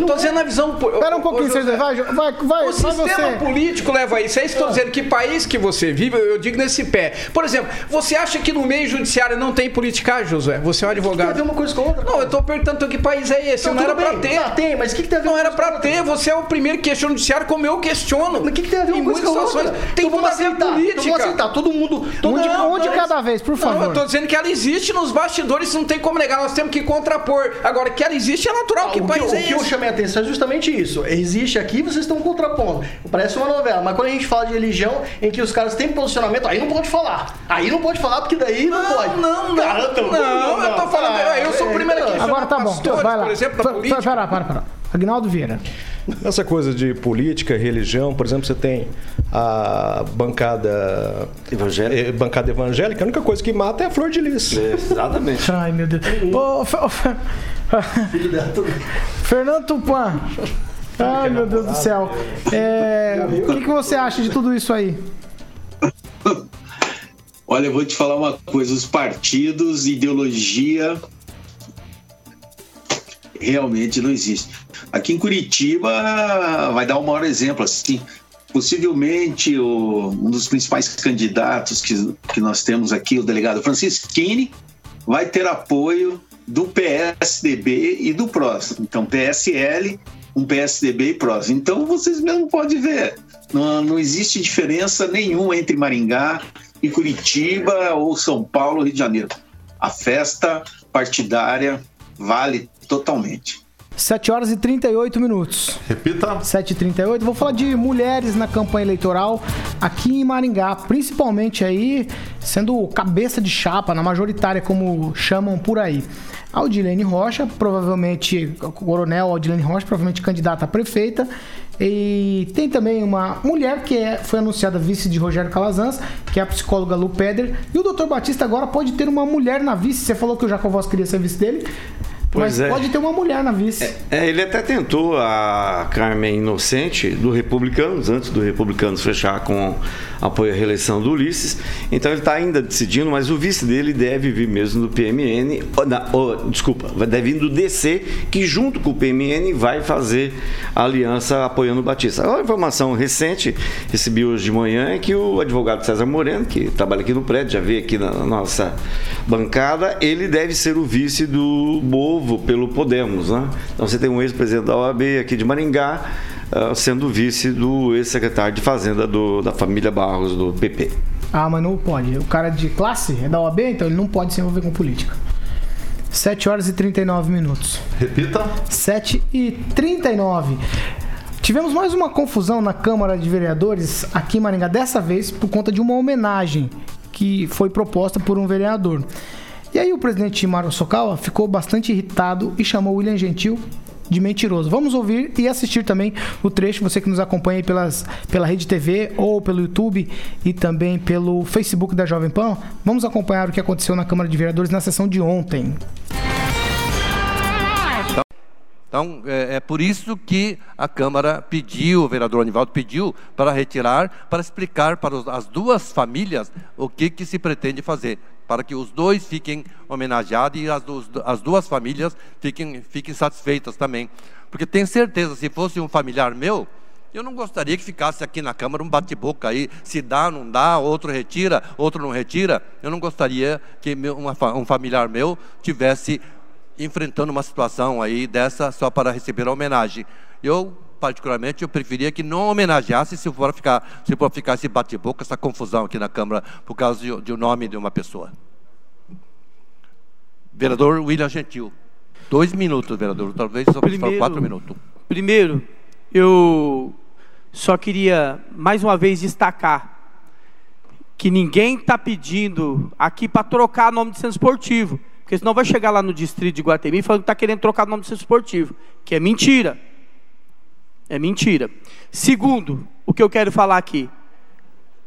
Estou dizendo a visão.
Espera um pouquinho,
José.
César. Vai, vai, vai.
O
vai
sistema
você.
político leva a isso. É isso que eu estou dizendo. Que país que você vive, eu digo nesse pé. Por exemplo, você acha que no meio judiciário não tem politicagem, José? Você é um
Tem a
advogado.
ver uma coisa com outra.
Não, eu estou perguntando que país é esse.
Não,
Não, era
bem.
ter.
Ah, tem, mas o que, que tem a ver
Não era
coisa com a
pra
outra?
ter. Você é o primeiro que questiona o judiciário como eu questiono.
Mas o que, que tem a ver coisa com a outra?
situações. Tem
então
ver
aceitar.
política.
Então vamos aceitar. Todo mundo... Todo
Um de,
mundo
um de cada vez, por
Não, eu
favor.
tô dizendo que ela existe nos bastidores, não tem como negar, nós temos que contrapor. Agora, que ela existe é natural, que
o, que,
país
o
é
que eu
esse?
Chamei a atenção é justamente isso. Existe aqui, vocês estão contrapondo. Parece uma novela, mas quando a gente fala de religião em que os caras têm posicionamento, aí não pode falar. Aí não pode falar porque daí não, pode.
Não, não,
Cara, então,
não, eu tô falando,
Ah,
eu sou o
é,
primeiro
então.
que
Agora tá bom.
pastores,
Vai lá.
por exemplo, da política.
Pera, para, para. Agnaldo Vieira.
Essa coisa de política, religião, por exemplo, você tem a bancada
Evangélica.
eh, bancada evangélica, a única coisa que mata é a flor de lis.
Exatamente.
Ai, meu Deus. Ô, Fe- ô, Fe- Fernando Tupan. Ai, meu Deus do céu. É, o que, que você acha de tudo isso aí?
Olha, eu vou te falar uma coisa: os partidos, ideologia, realmente não existe. Aqui em Curitiba, vai dar o maior exemplo. Assim, possivelmente, o- um dos principais candidatos que, que nós temos aqui, o delegado Francisquini, vai ter apoio do PSDB e do PROS. Então, PSL, um PSDB e PROS. Então, vocês mesmo podem ver. Não, não existe diferença nenhuma entre Maringá e Curitiba ou São Paulo, Rio de Janeiro. A festa partidária vale totalmente.
7 horas e 38 minutos.
Repita.
7h38. Vou falar de mulheres na campanha eleitoral aqui em Maringá, principalmente aí sendo cabeça de chapa na majoritária, como chamam por aí. A Odilene Rocha, provavelmente, coronel Odilene Rocha, provavelmente candidata a prefeita. E tem também uma mulher que é- foi anunciada vice de Rogério Calazans, que é a psicóloga Lu Peder. E o doutor Batista agora pode ter uma mulher na vice. Você falou que o Jacovós queria ser vice dele.
Pois
mas
é.
pode ter uma mulher na vice.
É, ele até tentou a Carmen Inocente do Republicanos, antes do Republicanos fechar com apoio à reeleição do Ulisses. Então ele está ainda decidindo, mas o vice dele deve vir mesmo do PMN, ou, na- ou, desculpa, deve vir do DC, que junto com o PMN vai fazer a aliança apoiando o Batista. A informação recente, recebi hoje de manhã, é que o advogado César Moreno, que trabalha aqui no prédio, já veio aqui na na nossa bancada, ele deve ser o vice do Bovo pelo Podemos, né? Então você tem um ex-presidente da OAB aqui de Maringá, ah, sendo vice do ex-secretário de Fazenda do- da família Barros, do PP.
Ah, mas não pode. O cara é de classe é da OAB, então ele não pode se envolver com política. 7 horas e 39 minutos.
Repita.
7 e 39. Tivemos mais uma confusão na Câmara de Vereadores aqui em Maringá, dessa vez por conta de uma homenagem que foi proposta por um vereador. E aí o presidente Mário Sokawa ficou bastante irritado e chamou William Gentil de mentiroso. Vamos ouvir e assistir também o trecho, você que nos acompanha pelas, pela Rede TV ou pelo YouTube e também pelo Facebook da Jovem Pan. Vamos acompanhar o que aconteceu na Câmara de Vereadores na sessão de ontem.
Então, é, é por isso que a Câmara pediu, o vereador Anivaldo pediu para retirar, para explicar para os- as duas famílias o que, que se pretende fazer, para que os dois fiquem homenageados e as, duas- as duas famílias fiquem, fiquem satisfeitas também. Porque tenho certeza, se fosse um familiar meu, eu não gostaria que ficasse aqui na Câmara um bate-boca aí, se dá, não dá, outro retira, outro não retira. Eu não gostaria que meu- uma um familiar meu tivesse enfrentando uma situação aí dessa só para receber a homenagem. Eu, particularmente, eu preferia que não homenageasse se for ficar, se for ficar esse bate-boca, essa confusão aqui na Câmara por causa de, de um nome de uma pessoa. Vereador William Gentil. Dois minutos, vereador. Talvez só
Primeiro-
quatro minutos.
Primeiro, eu só queria mais uma vez destacar que ninguém está pedindo aqui para trocar nome de centro esportivo. Porque senão vai chegar lá no distrito de Guatemi falando que está querendo trocar o nome de centro esportivo. Que é mentira. É mentira. Segundo, o que eu quero falar aqui.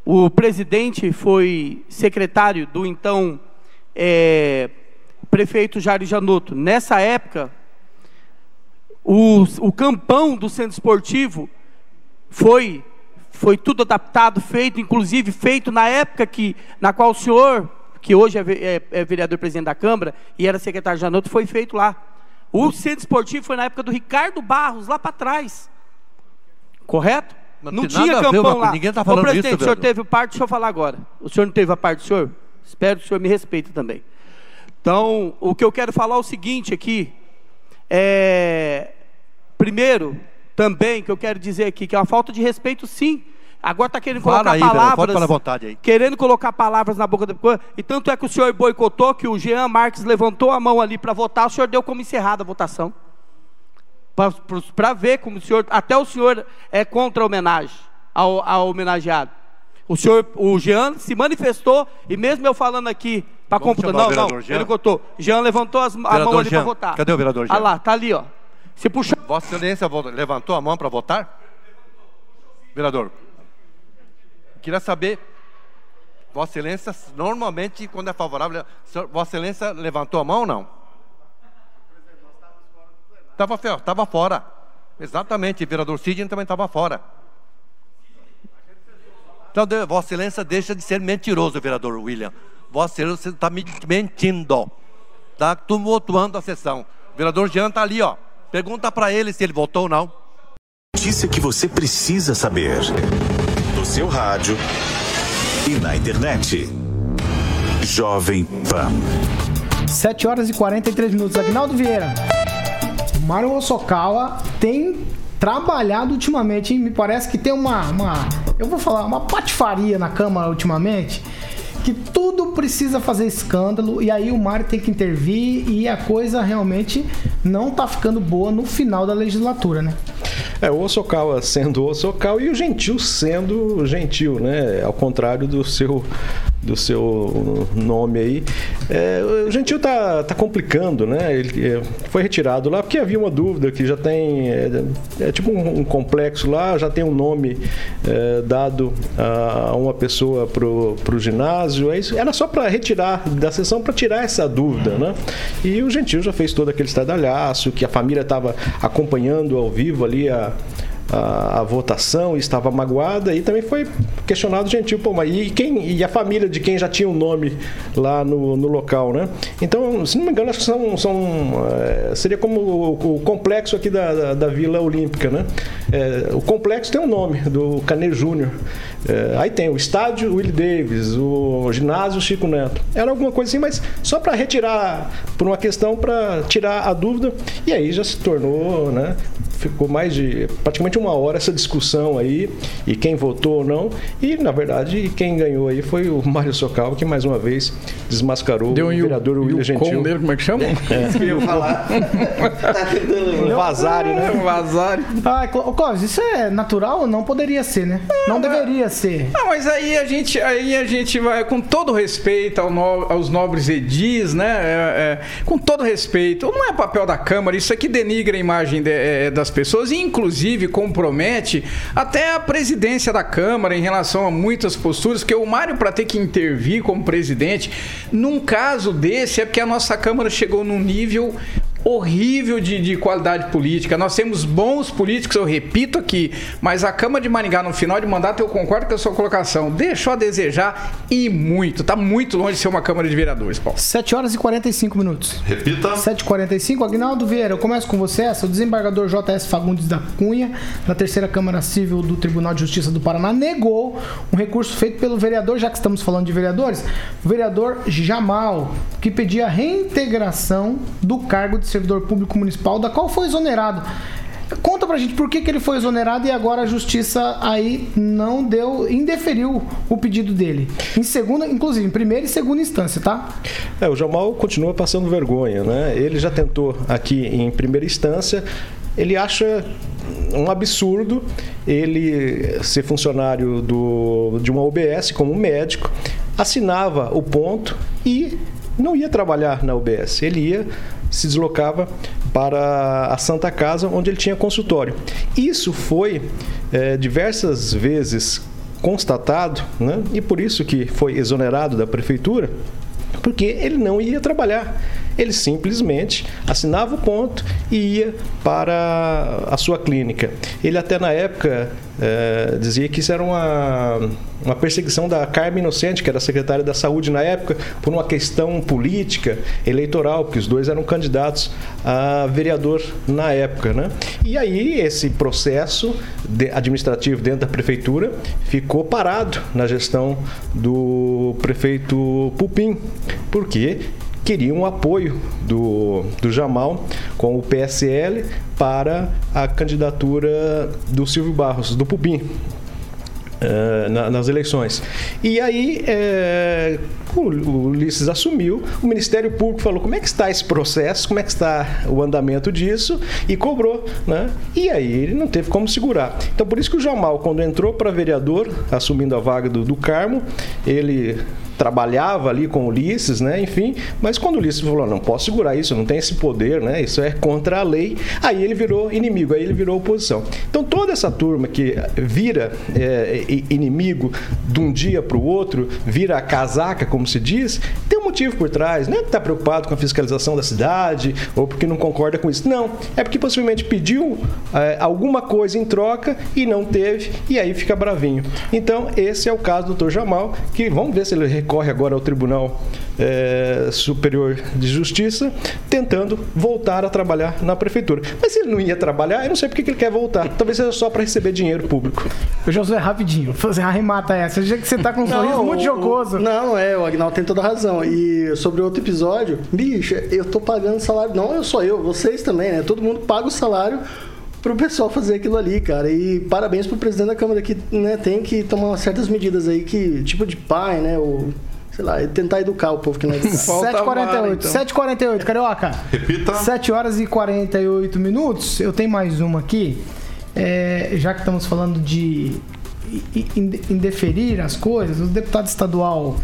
O presidente foi secretário do então eh, prefeito Jair Janotto. Nessa época, O, o campão do centro esportivo foi, foi tudo adaptado, feito, inclusive feito na época que, na qual o senhor, que hoje é, é- é vereador presidente da Câmara e era secretário de Janoto, foi feito lá. O centro esportivo foi na época do Ricardo Barros, lá para trás. Correto? Não
tem
tinha campão lá.
ninguém tá
Ô,
falando
presidente,
isso,
o senhor teve parte, deixa eu falar agora. O senhor não teve a parte do senhor? Espero que o senhor me respeite também. Então, o que eu quero falar é o seguinte aqui. É, primeiro, também, que eu quero dizer aqui, que é uma falta de respeito, sim. Agora está querendo
Fala
colocar
aí, pode
palavras.
vontade aí.
Querendo colocar palavras na boca da coisa. E tanto é que o senhor boicotou que o Jean Marques levantou a mão ali para votar, o senhor deu como encerrada a votação. Para ver como o senhor. Até o senhor é contra a homenagem ao, ao homenageado. O senhor, o Jean se manifestou, e mesmo eu falando aqui para computar.
o
Não, não,
Jean?
ele botou. Jean levantou as, a mão ali para votar.
cadê o vereador Jean?
Ah lá, tá ali, ó. Se puxar.
Vossa Excelência levantou a mão para votar? Vereador, queria saber, Vossa Excelência, normalmente, quando é favorável, Vossa Excelência levantou a mão ou não? Estava tava fora. Exatamente, vereador Sidney também estava fora. Então, Vossa Excelência deixa de ser mentiroso, vereador William. Vossa Excelência está me- mentindo. Está tumultuando a sessão. O vereador Jean está ali, ó. Pergunta para ele se ele votou ou não.
Notícia que você precisa saber. No seu rádio e na internet. Jovem Pan.
7 horas e 43 minutos. Agnaldo Vieira. Mário Osokawa tem trabalhado ultimamente, hein? Me parece que tem uma, uma. Eu vou falar, uma patifaria na Câmara ultimamente. Que tudo precisa fazer escândalo e aí o Mário tem que intervir e a coisa realmente não tá ficando boa no final da legislatura, né?
É, o Osokawa sendo o Osokawa e o Gentil sendo Gentil, né? Ao contrário do seu do seu nome aí. É, o Gentil tá, tá complicando, né? Ele é, foi retirado lá porque havia uma dúvida que já tem é, é tipo um, um complexo lá, já tem um nome é, dado a uma pessoa pro, pro ginásio. É isso, era só para retirar da sessão para tirar essa dúvida, né? E o Gentil já fez todo aquele estardalhaço que a família estava acompanhando ao vivo ali a a, a votação e estava magoada e também foi questionado gentil, pô, mas e quem e a família de quem já tinha o nome lá no, no local, né? Então, se não me engano, acho que são, são é, seria como o, o complexo aqui da, da, da Vila Olímpica, né? É, o complexo tem um nome do Cane Júnior. É, aí tem o estádio Willie Davis, o ginásio Chico Neto. Era alguma coisa assim, mas só para retirar por uma questão para tirar a dúvida e aí já se tornou, né? Ficou mais de praticamente uma hora essa discussão aí e quem votou ou não. E na verdade quem ganhou aí foi o Mário Socal que mais uma vez desmascarou
Deu
o vereador William Gentil.
dele, como é que chama?
É.
Isso que eu ia falar. <laughs>
Um vazário, né?
Um vazário.
Ah, Cló- Clóvis, isso é natural? Não poderia ser, né? Não deveria ser.
Não, mas aí a gente, aí a gente vai, com todo respeito ao no- aos nobres edis, né? é, é, com todo respeito, não é papel da Câmara, isso aqui denigra a imagem de- é, das pessoas inclusive, compromete até a presidência da Câmara em relação a muitas posturas, porque o Mário, para ter que intervir como presidente, num caso desse, é porque a nossa Câmara chegou num nível horrível de, de qualidade política. Nós temos bons políticos, eu repito aqui, mas a Câmara de Maringá, no final de mandato, eu concordo com a sua colocação, deixou a desejar e muito. Tá muito longe de ser uma Câmara de Vereadores, Paulo.
7 horas e 45 minutos.
Repita.
7h45. Agnaldo Vieira, eu começo com você. Essa, o desembargador JS Fagundes da Cunha, da terceira Câmara Civil do Tribunal de Justiça do Paraná, negou um recurso feito pelo vereador, já que estamos falando de vereadores, o vereador Jamal, que pedia a reintegração do cargo de servidor público municipal, da qual foi exonerado. Conta pra gente por que, que ele foi exonerado e agora a justiça aí não deu, indeferiu o pedido dele. Em segunda, inclusive, em primeira e segunda instância, tá?
É, o Jamal continua passando vergonha, né? Ele já tentou aqui em primeira instância, ele acha um absurdo ele ser funcionário do, de uma OBS como médico, assinava o ponto e não ia trabalhar na UBS. Ele ia, se deslocava para a Santa Casa, onde ele tinha consultório. Isso foi eh, diversas vezes constatado, né? e por isso que foi exonerado da prefeitura, porque ele não ia trabalhar. Ele simplesmente assinava o ponto e ia para a sua clínica. Ele até na época eh, dizia que isso era uma, uma perseguição da Carmen Inocente, que era secretária da Saúde na época, por uma questão política, eleitoral, porque os dois eram candidatos a vereador na época. Né? E aí esse processo administrativo dentro da prefeitura ficou parado na gestão do prefeito Pupim, porque queriam o apoio do, do Jamal com o PSL para a candidatura do Silvio Barros, do Pupim. eh, na- nas eleições. E aí, eh, o, o Ulisses assumiu, o Ministério Público falou como é que está esse processo, como é que está o andamento disso, e cobrou. Né? E aí ele não teve como segurar. Então, por isso que o Jamal, quando entrou para vereador, assumindo a vaga do, do Carmo, ele trabalhava ali com Ulisses, né? Enfim, mas quando Ulisses falou, não posso segurar isso, não tenho esse poder, né? Isso é contra a lei. Aí ele virou inimigo, aí ele virou oposição. Então toda essa turma que vira é, inimigo de um dia para o outro, vira a casaca, como se diz, tem motivo por trás. Não é que está preocupado com a fiscalização da cidade ou porque não concorda com isso. Não, é porque possivelmente pediu é, alguma coisa em troca e não teve, e aí fica bravinho. Então, esse é o caso do Dr. Jamal, que vamos ver se ele recorre agora ao Tribunal é, Superior de Justiça, tentando voltar a trabalhar na prefeitura. Mas se ele não ia trabalhar, eu não sei porque que ele quer voltar. Talvez seja só para receber dinheiro público.
Ô, Josué, rapidinho, fazer arremata essa. Já que você tá com um sorriso muito
o-
jocoso.
Não, é, o Agnaldo tem toda a razão. E sobre outro episódio, bicho, eu tô pagando salário. Não, eu sou eu, vocês também, né? Todo mundo paga o salário pro pessoal fazer aquilo ali, cara. E parabéns pro presidente da Câmara que né, tem que tomar certas medidas aí que, tipo de pai, né? Ou, sei lá, tentar educar o povo que não é educado.
7h48, 7h48, Carioca.
Repita.
7 horas e 48 minutos. Eu tenho mais uma aqui. É, já que estamos falando de indeferir as coisas, o deputado estadual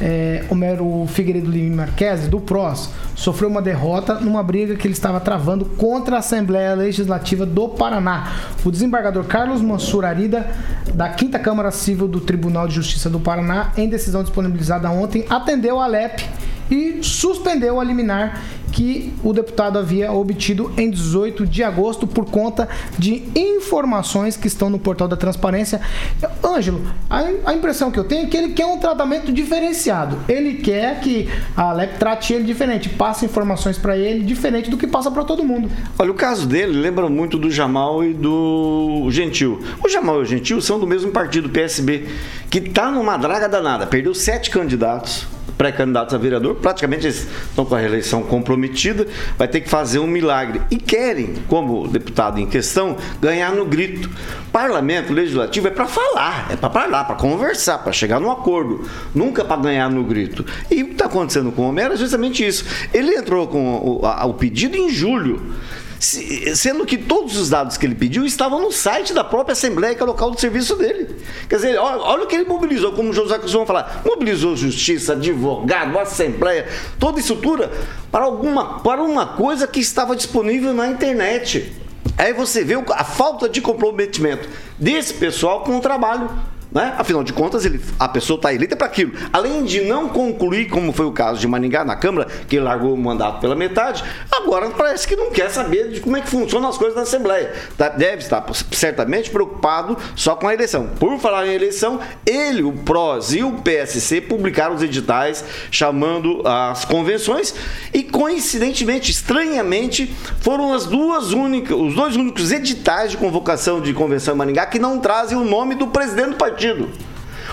é, Homero Figueiredo Lima Marques, do PROS, sofreu uma derrota numa briga que ele estava travando contra a Assembleia Legislativa do Paraná. O desembargador Carlos Mansur Arida, da 5 Câmara Civil do Tribunal de Justiça do Paraná, em decisão disponibilizada ontem, atendeu a LEP e suspendeu a liminar que o deputado havia obtido em 18 de agosto por conta de informações que estão no portal da transparência. Ângelo, a, impressão que eu tenho é que ele quer um tratamento diferenciado. Ele quer que a Alep trate ele diferente, passe informações para ele diferente do que passa para todo mundo.
Olha, o caso dele lembra muito do Jamal e do Gentil. O Jamal e o Gentil são do mesmo partido, PSB, que tá numa draga danada. Perdeu sete candidatos, pré-candidatos a vereador, praticamente eles estão com a reeleição comprometida, vai ter que fazer um milagre. E querem, como deputado em questão, ganhar no grito. Parlamento legislativo é para falar, é para falar, para conversar, para chegar num acordo, nunca para ganhar no grito. E o que está acontecendo com o Homero é justamente isso. Ele entrou com o, a- o pedido em julho. Se- Sendo que todos os dados que ele pediu estavam no site da própria Assembleia, que é o local do serviço dele. Quer dizer, olha, o que ele mobilizou, como o José costuma falar: mobilizou justiça, advogado, Assembleia, toda estrutura para, alguma, para uma coisa que estava disponível na internet. Aí você vê a falta de comprometimento desse pessoal com o trabalho. Né? Afinal de contas, ele, a pessoa está eleita para aquilo. Além de não concluir, como foi o caso de Maningá na Câmara, que largou o mandato pela metade, agora parece que não quer saber de como é que funcionam as coisas na Assembleia. Tá- Deve estar certamente preocupado só com a eleição. Por falar em eleição, ele, o PROS e o PSC publicaram os editais chamando as convenções e, coincidentemente, estranhamente, foram as duas únicas, os dois únicos editais de convocação de convenção em Maningá que não trazem o nome do presidente do partido.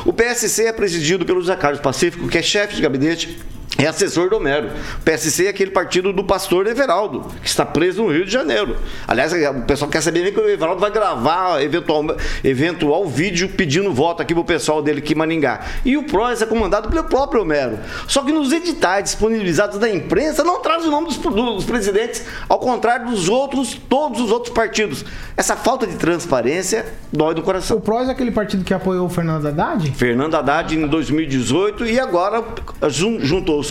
O PSC é presidido pelo José Carlos Pacífico, que é chefe de gabinete é assessor do Homero. O PSC é aquele partido do pastor Everaldo, que está preso no Rio de Janeiro. Aliás, o pessoal quer saber que o Everaldo vai gravar eventual, eventual vídeo pedindo voto aqui pro pessoal dele aqui em Maningá. E o PROS é comandado pelo próprio Homero. Só que nos editais disponibilizados da imprensa não traz o nome dos, dos presidentes, ao contrário dos outros, todos os outros partidos. Essa falta de transparência dói no coração.
O PROS é aquele partido que apoiou o Fernando Haddad?
Fernando Haddad em 2018 e agora jun-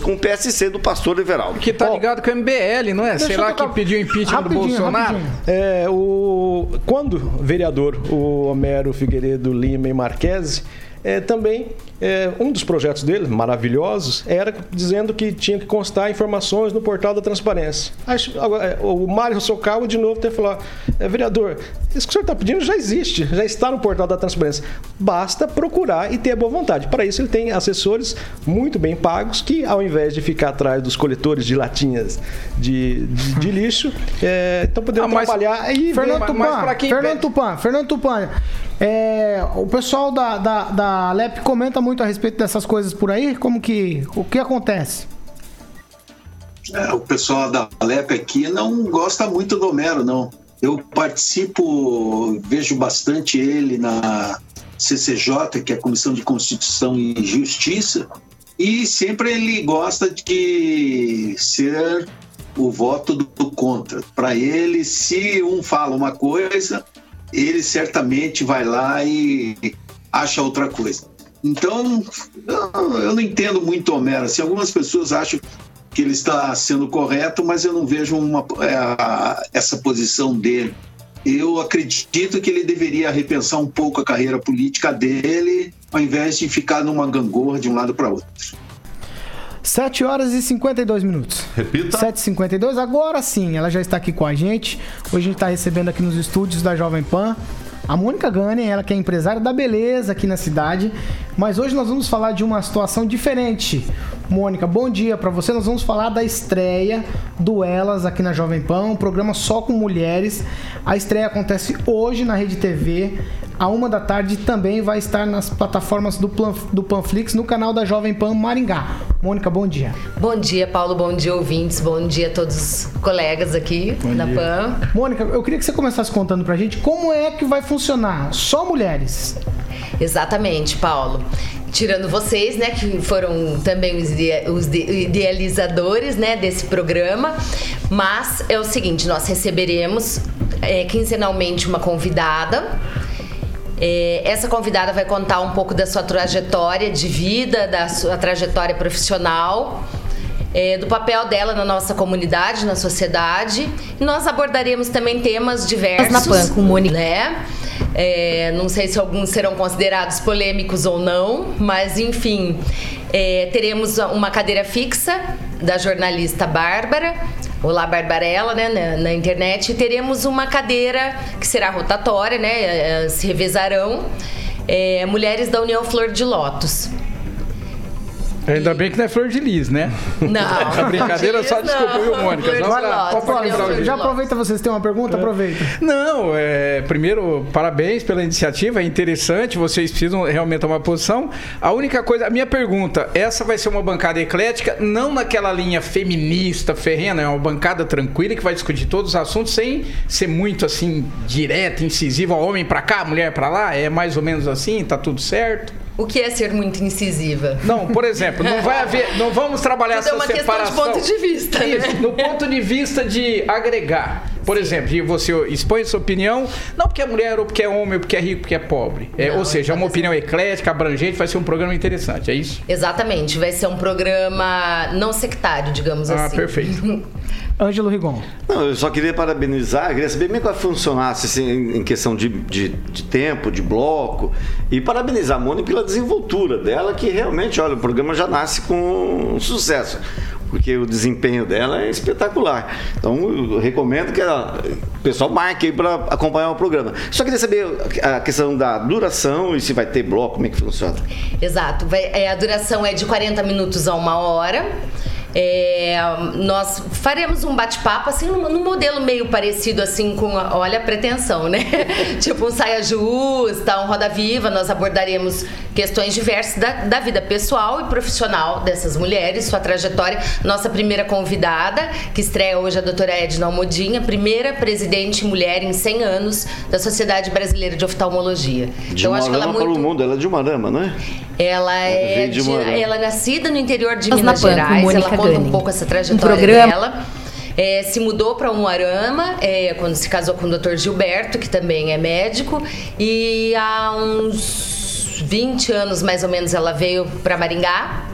com o PSC do pastor Everaldo.
Que tá ligado com o MBL, não é?
Deixa
Sei lá
tocar-
que pediu impeachment do
Rapidinho,
Bolsonaro.
rapidinho.
É, o, quando vereador, o Homero Figueiredo Lima e Marquese, é, também é, um dos projetos dele, maravilhosos, era dizendo que tinha que constar informações no portal da transparência. Acho, agora, é, o Mário Socal, de novo, que falar: é, vereador, isso que o senhor está pedindo já existe, já está no portal da transparência. Basta procurar e ter boa vontade. Para isso, ele tem assessores muito bem pagos que, ao invés de ficar atrás dos coletores de latinhas de, de, de lixo, é, estão podendo
Ah, mas-
trabalhar.
Fernando Tupan, Fernando Tupan, Fernando Tupan, é, o pessoal da, da, da LEP comenta muito a respeito dessas coisas por aí? Como que, o que acontece?
É, o pessoal da Alep aqui não gosta muito do Homero, não. Eu participo, vejo bastante ele na CCJ, que é a Comissão de Constituição e Justiça, e sempre ele gosta de ser o voto do contra. Para ele, se um fala uma coisa, ele certamente vai lá e acha outra coisa. Então, eu não entendo muito Homero. Assim, algumas pessoas acham que ele está sendo correto, mas eu não vejo uma, é, essa posição dele. Eu acredito que ele deveria repensar um pouco a carreira política dele, ao invés de ficar numa gangorra de um lado para outro.
7 horas e 52 minutos.
Repita.
7h52. Agora sim, ela já está aqui com a gente. Hoje a gente está recebendo aqui nos estúdios da Jovem Pan a Mônica Gunning, ela que é empresária da beleza aqui na cidade. Mas hoje nós vamos falar de uma situação diferente. Mônica, bom dia para você. Nós vamos falar da estreia do Elas aqui na Jovem Pan, um programa só com mulheres. A estreia acontece hoje na Rede TV, a uma da tarde também vai estar nas plataformas do, Plan, do Panflix no canal da Jovem Pan Maringá. Mônica, bom dia.
Bom dia, Paulo. Bom dia, ouvintes. Bom dia a todos os colegas aqui da PAN.
Mônica, eu queria que você começasse contando pra gente como é que vai funcionar. Só mulheres.
Exatamente, Paulo. Tirando vocês, né, que foram também os, idea- os de- idealizadores, né, desse programa. Mas é o seguinte, nós receberemos é, quinzenalmente uma convidada. É, essa convidada vai contar um pouco da sua trajetória de vida, da sua trajetória profissional, é, do papel dela na nossa comunidade, na sociedade. E nós abordaremos também temas diversos.
Na PAN, com Mônica.
Né? É, não sei se alguns serão considerados polêmicos ou não, mas enfim, é, teremos uma cadeira fixa da jornalista Bárbara. Olá, Barbarella, né, na, na internet. E teremos uma cadeira que será rotatória, né? eh, Se revezarão. é, mulheres da União Flor de Lótus.
Ainda bem que não é flor de lis, né?
Não. <laughs>
A brincadeira só desculpa, viu, Mônica?
Flor de
Só pra-
lótus,
só pra
flor de
lembrar o
lótus.
dia.
Já aproveita vocês têm uma pergunta? Aproveita.
Não, é, primeiro, parabéns pela iniciativa, é interessante, vocês precisam realmente tomar posição. A única coisa, a minha pergunta, essa vai ser uma bancada eclética, não naquela linha feminista, ferrena, é uma bancada tranquila que vai discutir todos os assuntos sem ser muito assim, direta, incisiva, homem pra cá, mulher pra lá, é mais ou menos assim, tá tudo certo?
O que é ser muito incisiva?
Não, por exemplo, não vai haver, não vamos trabalhar
Tudo é
essa
uma questão de
separação.
ponto de vista, né?
Isso, no ponto de vista de agregar. Por exemplo, você expõe sua opinião, não porque é mulher, ou porque é homem, ou porque é rico, porque é pobre. É, ou seja, é uma opinião eclética, abrangente, vai ser um programa interessante, é isso?
Exatamente, vai ser um programa não sectário, digamos
Ah,
assim.
perfeito. <laughs>
Ângelo Rigon.
Não, eu só queria parabenizar, queria saber como é que vai funcionar assim, em em questão de, de, de tempo, de bloco, e parabenizar a Mônica pela desenvoltura dela, que realmente, olha, o programa já nasce com sucesso, porque o desempenho dela é espetacular. Então, eu recomendo que o pessoal marque aí para acompanhar o programa. Só queria saber a questão da duração e se vai ter bloco, como é que funciona.
Exato. Vai- é, a duração é de 40 minutos a uma hora. É, nós faremos um bate-papo assim num, num modelo meio parecido assim com a- olha a pretensão né <laughs> tipo um saia justa um roda viva nós abordaremos questões diversas da, da vida pessoal e profissional dessas mulheres sua trajetória nossa primeira convidada que estreia hoje a doutora Edna Almodinha primeira presidente mulher em 100 anos da Sociedade Brasileira de Oftalmologia
De
então acho que ela é muito
o mundo, ela é de Umarama, não é?
ela é,
de
de- ela é nascida no interior de
Nós
Minas
na PAN,
Gerais.
Mônica
Ela conta um pouco essa
Um
trajetória
programa-
dela. É, se mudou para Umuarama é, quando se casou com o Dr. Gilberto, que também é médico, e há uns 20 anos mais ou menos ela veio para Maringá.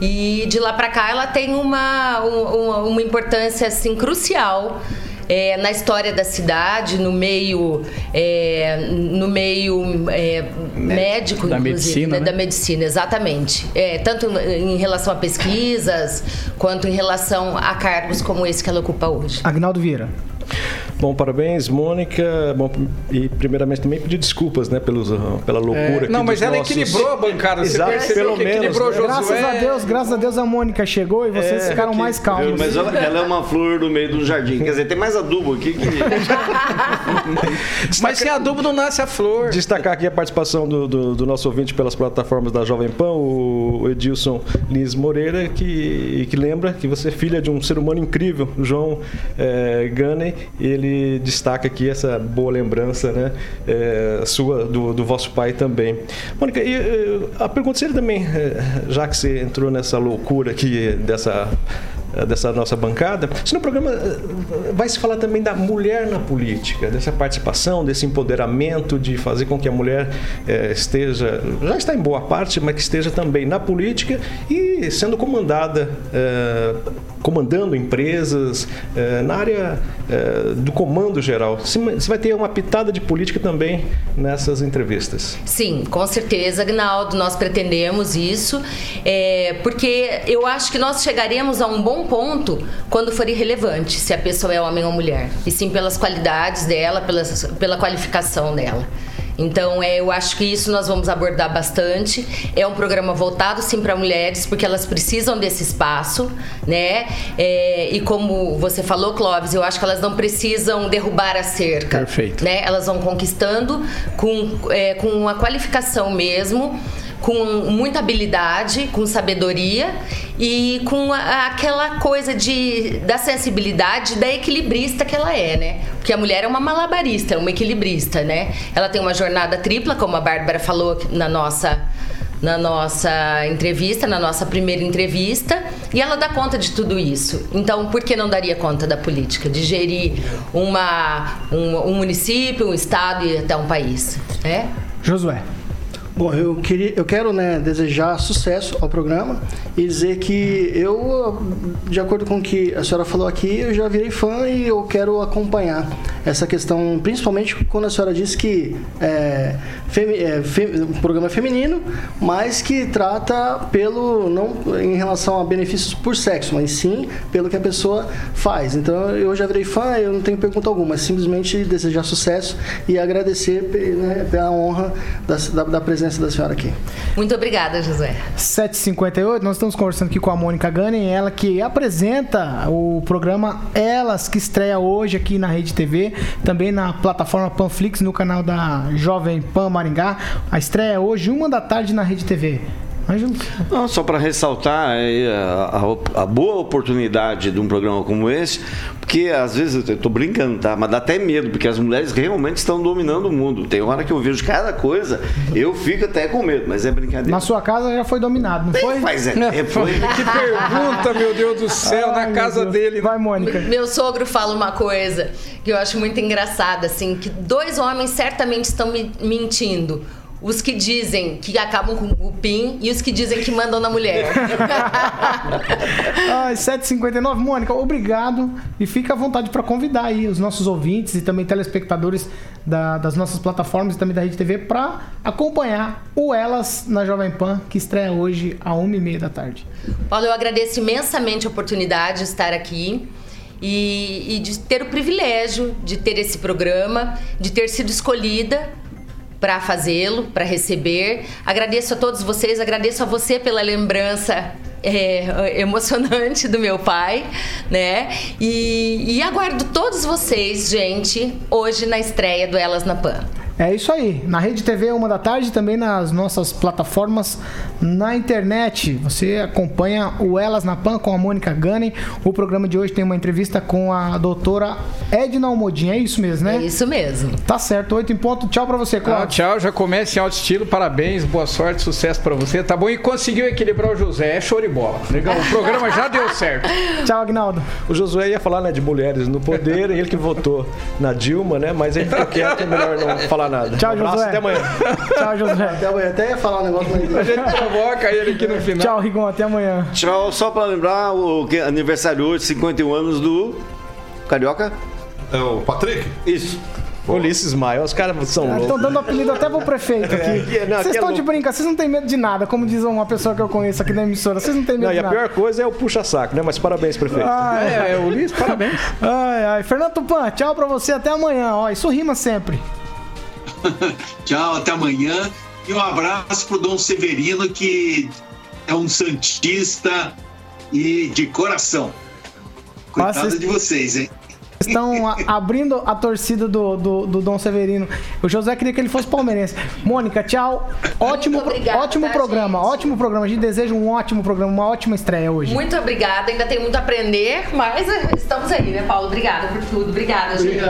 E de lá para cá ela tem uma, um- uma, uma importância assim crucial é, na história da cidade, no meio, é, no meio é, médico,
Da
inclusive,
medicina,
né?
né?
da medicina, exatamente. É, tanto em relação a pesquisas, quanto em relação a cargos como esse que ela ocupa hoje.
Agnaldo Vieira.
Bom, parabéns, Mônica. Bom, e primeiramente também pedir desculpas, né, pelos, pela loucura
É, não, mas ela
nossos-
equilibrou a bancada, você
Exato,
percebeu
pelo
que
menos,
equilibrou
né?
Josué.
Graças a Deus, graças a Deus a Mônica chegou e vocês
É,
ficaram mais calmos.
Mas ela, ela é uma flor no meio do jardim. Quer dizer, tem mais adubo aqui que. <laughs>
Mas sem adubo não nasce a flor.
Destacar aqui a participação do, do- do nosso ouvinte pelas plataformas da Jovem Pan, o Edilson Lins Moreira, que, que lembra que você é filha de um ser humano incrível, João é, Gane. Ele destaca aqui essa boa lembrança né, é, sua, do, do vosso pai também. Mônica, e, eh, a pergunta seria também, eh, já que você entrou nessa loucura aqui dessa dessa nossa bancada. Se no programa eh, vai se falar também da mulher na política, dessa participação, desse empoderamento de fazer com que a mulher eh, esteja, já está em boa parte, mas que esteja também na política e sendo comandada, eh, comandando empresas, eh, na área eh, do comando geral. Se vai ter uma pitada de política também nessas entrevistas.
Sim, com certeza, Agnaldo, nós pretendemos isso, é, porque eu acho que nós chegaremos a um bom ponto quando for irrelevante se a pessoa é homem ou mulher, e sim pelas qualidades dela, pelas, pela qualificação dela. Então, é, eu acho que isso nós vamos abordar bastante. É um programa voltado sim para mulheres, porque elas precisam desse espaço, né? É, e como você falou, Clóvis, eu acho que elas não precisam derrubar a cerca.
Perfeito.
Né? Elas vão conquistando com, é, com uma qualificação mesmo, com muita habilidade, com sabedoria e com a- aquela coisa de, da sensibilidade da equilibrista que ela é, né? Porque a mulher é uma malabarista, é uma equilibrista, né? Ela tem uma jornada tripla, como a Bárbara falou na nossa na nossa entrevista, na nossa primeira entrevista, e ela dá conta de tudo isso. Então, por que não daria conta da política, de gerir uma, um, um município, um estado e até um país? né?
Josué.
Bom, eu, queria, eu quero né, desejar sucesso ao programa e dizer que eu, de acordo com o que a senhora falou aqui, eu já virei fã e eu quero acompanhar essa questão, principalmente quando a senhora disse que é, femi- é, um programa feminino, mas que trata pelo não em relação a benefícios por sexo, mas sim pelo que a pessoa faz. Então eu já virei fã, eu não tenho pergunta alguma, é simplesmente desejar sucesso e agradecer né, pela honra da, da, da presença da senhora aqui.
Muito obrigada, José.
7h58, nós estamos conversando aqui com a Mônica Gunning, ela que apresenta o programa Elas, que estreia hoje aqui na Rede TV, também na plataforma Panflix, no canal da Jovem Pan Maringá. A estreia é hoje, uma da tarde na Rede TV. Ângelo?
Não, só para ressaltar aí a, a- a boa oportunidade de um programa como esse, porque às vezes eu estou brincando, tá? Mas dá até medo, porque as mulheres realmente estão dominando o mundo. Tem hora que eu vejo cada coisa, eu fico até com medo, mas é brincadeira.
Na sua casa já foi dominado, não foi?
Faz é, é, <laughs> foi.
Que pergunta, meu Deus do céu,
Ai,
na casa
Deus.
dele.
Vai, Mônica.
Meu sogro fala uma coisa que eu acho muito engraçada, assim, que dois homens certamente estão me mentindo. Os que dizem que acabam com o PIN e os que dizem que mandam na mulher. <laughs>
Ai, 7h59. Mônica, obrigado. E fica à vontade para convidar aí os nossos ouvintes e também telespectadores da- das nossas plataformas e também da Rede TV para acompanhar o Elas na Jovem Pan, que estreia hoje às 1h30 da tarde.
Paulo, eu agradeço imensamente a oportunidade de estar aqui e, e de ter o privilégio de ter esse programa, de ter sido escolhida para fazê-lo, para receber. Agradeço a todos vocês, agradeço a você pela lembrança é, emocionante do meu pai, né? E, e aguardo todos vocês, gente, hoje na estreia do Elas na Pan.
É isso aí. Na Rede TV, uma da tarde, também nas nossas plataformas na internet. Você acompanha o Elas na Pan com a Mônica Gunning. O programa de hoje tem uma entrevista com a doutora Edna Almodin. É isso mesmo, né?
É isso mesmo.
Tá certo. Oito em ponto. Tchau pra você,
Ah,
Cláudio.
tchau, já começa em alto estilo, parabéns, boa sorte, sucesso pra você, tá bom? E conseguiu equilibrar o José, é show de bola. Legal, o programa já deu certo. <laughs>
Tchau, Agnaldo.
O Josué ia falar né, de mulheres no poder, ele que votou na Dilma, né? Mas ele ficou quieto, é melhor não falar nada.
Tchau,
um abraço,
Josué.
Até amanhã. <laughs>
Tchau, Josué.
Até, amanhã. até ia falar um negócio, mas...
A gente provoca ele aqui no final.
Tchau, Rigon. Até amanhã.
Tchau, só para lembrar o que- aniversário hoje, 51 anos do Carioca.
É o Patrick?
Isso.
Ulisses Maia, os caras são
Estão
loucos.
dando apelido até pro prefeito aqui. <laughs>
É,
Vocês
é
estão de
louco.
brinca, vocês não têm medo de nada, como diz uma pessoa que eu conheço aqui na emissora. Vocês não têm medo
Não, e
de
a
nada.
pior coisa é o puxa-saco, né? Mas parabéns, prefeito.
Ai,
É, é, Ulisses, parabéns. <laughs>
Ai, ai. Fernando Tupan, tchau pra você, até amanhã. Ó, isso rima sempre. <laughs>
Tchau, até amanhã. E um abraço pro Dom Severino, que é um santista e de coração. Coitado de vocês, hein?
Estão abrindo a torcida do, do, do Dom Severino. O José queria que ele fosse palmeirense. Mônica, tchau. Ótimo,
obrigada,
ótimo
tá,
programa, ótimo programa. A gente deseja um ótimo programa, uma ótima estreia hoje.
Muito obrigada, ainda tem muito a aprender, mas eh, estamos aí, né, Paulo? Obrigada por tudo. Obrigada, gente.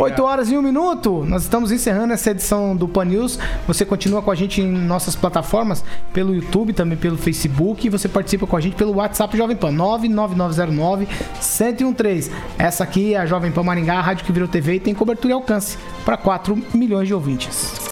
8 horas e 1 minuto. Nós estamos encerrando essa edição do Pan News. Você continua com a gente em nossas plataformas, pelo YouTube, também pelo Facebook. E você participa com a gente pelo WhatsApp Jovem Pan 99909 1013. Essa aqui a Jovem Pan Maringá, a rádio que virou TV e tem cobertura e alcance para 4 milhões de ouvintes.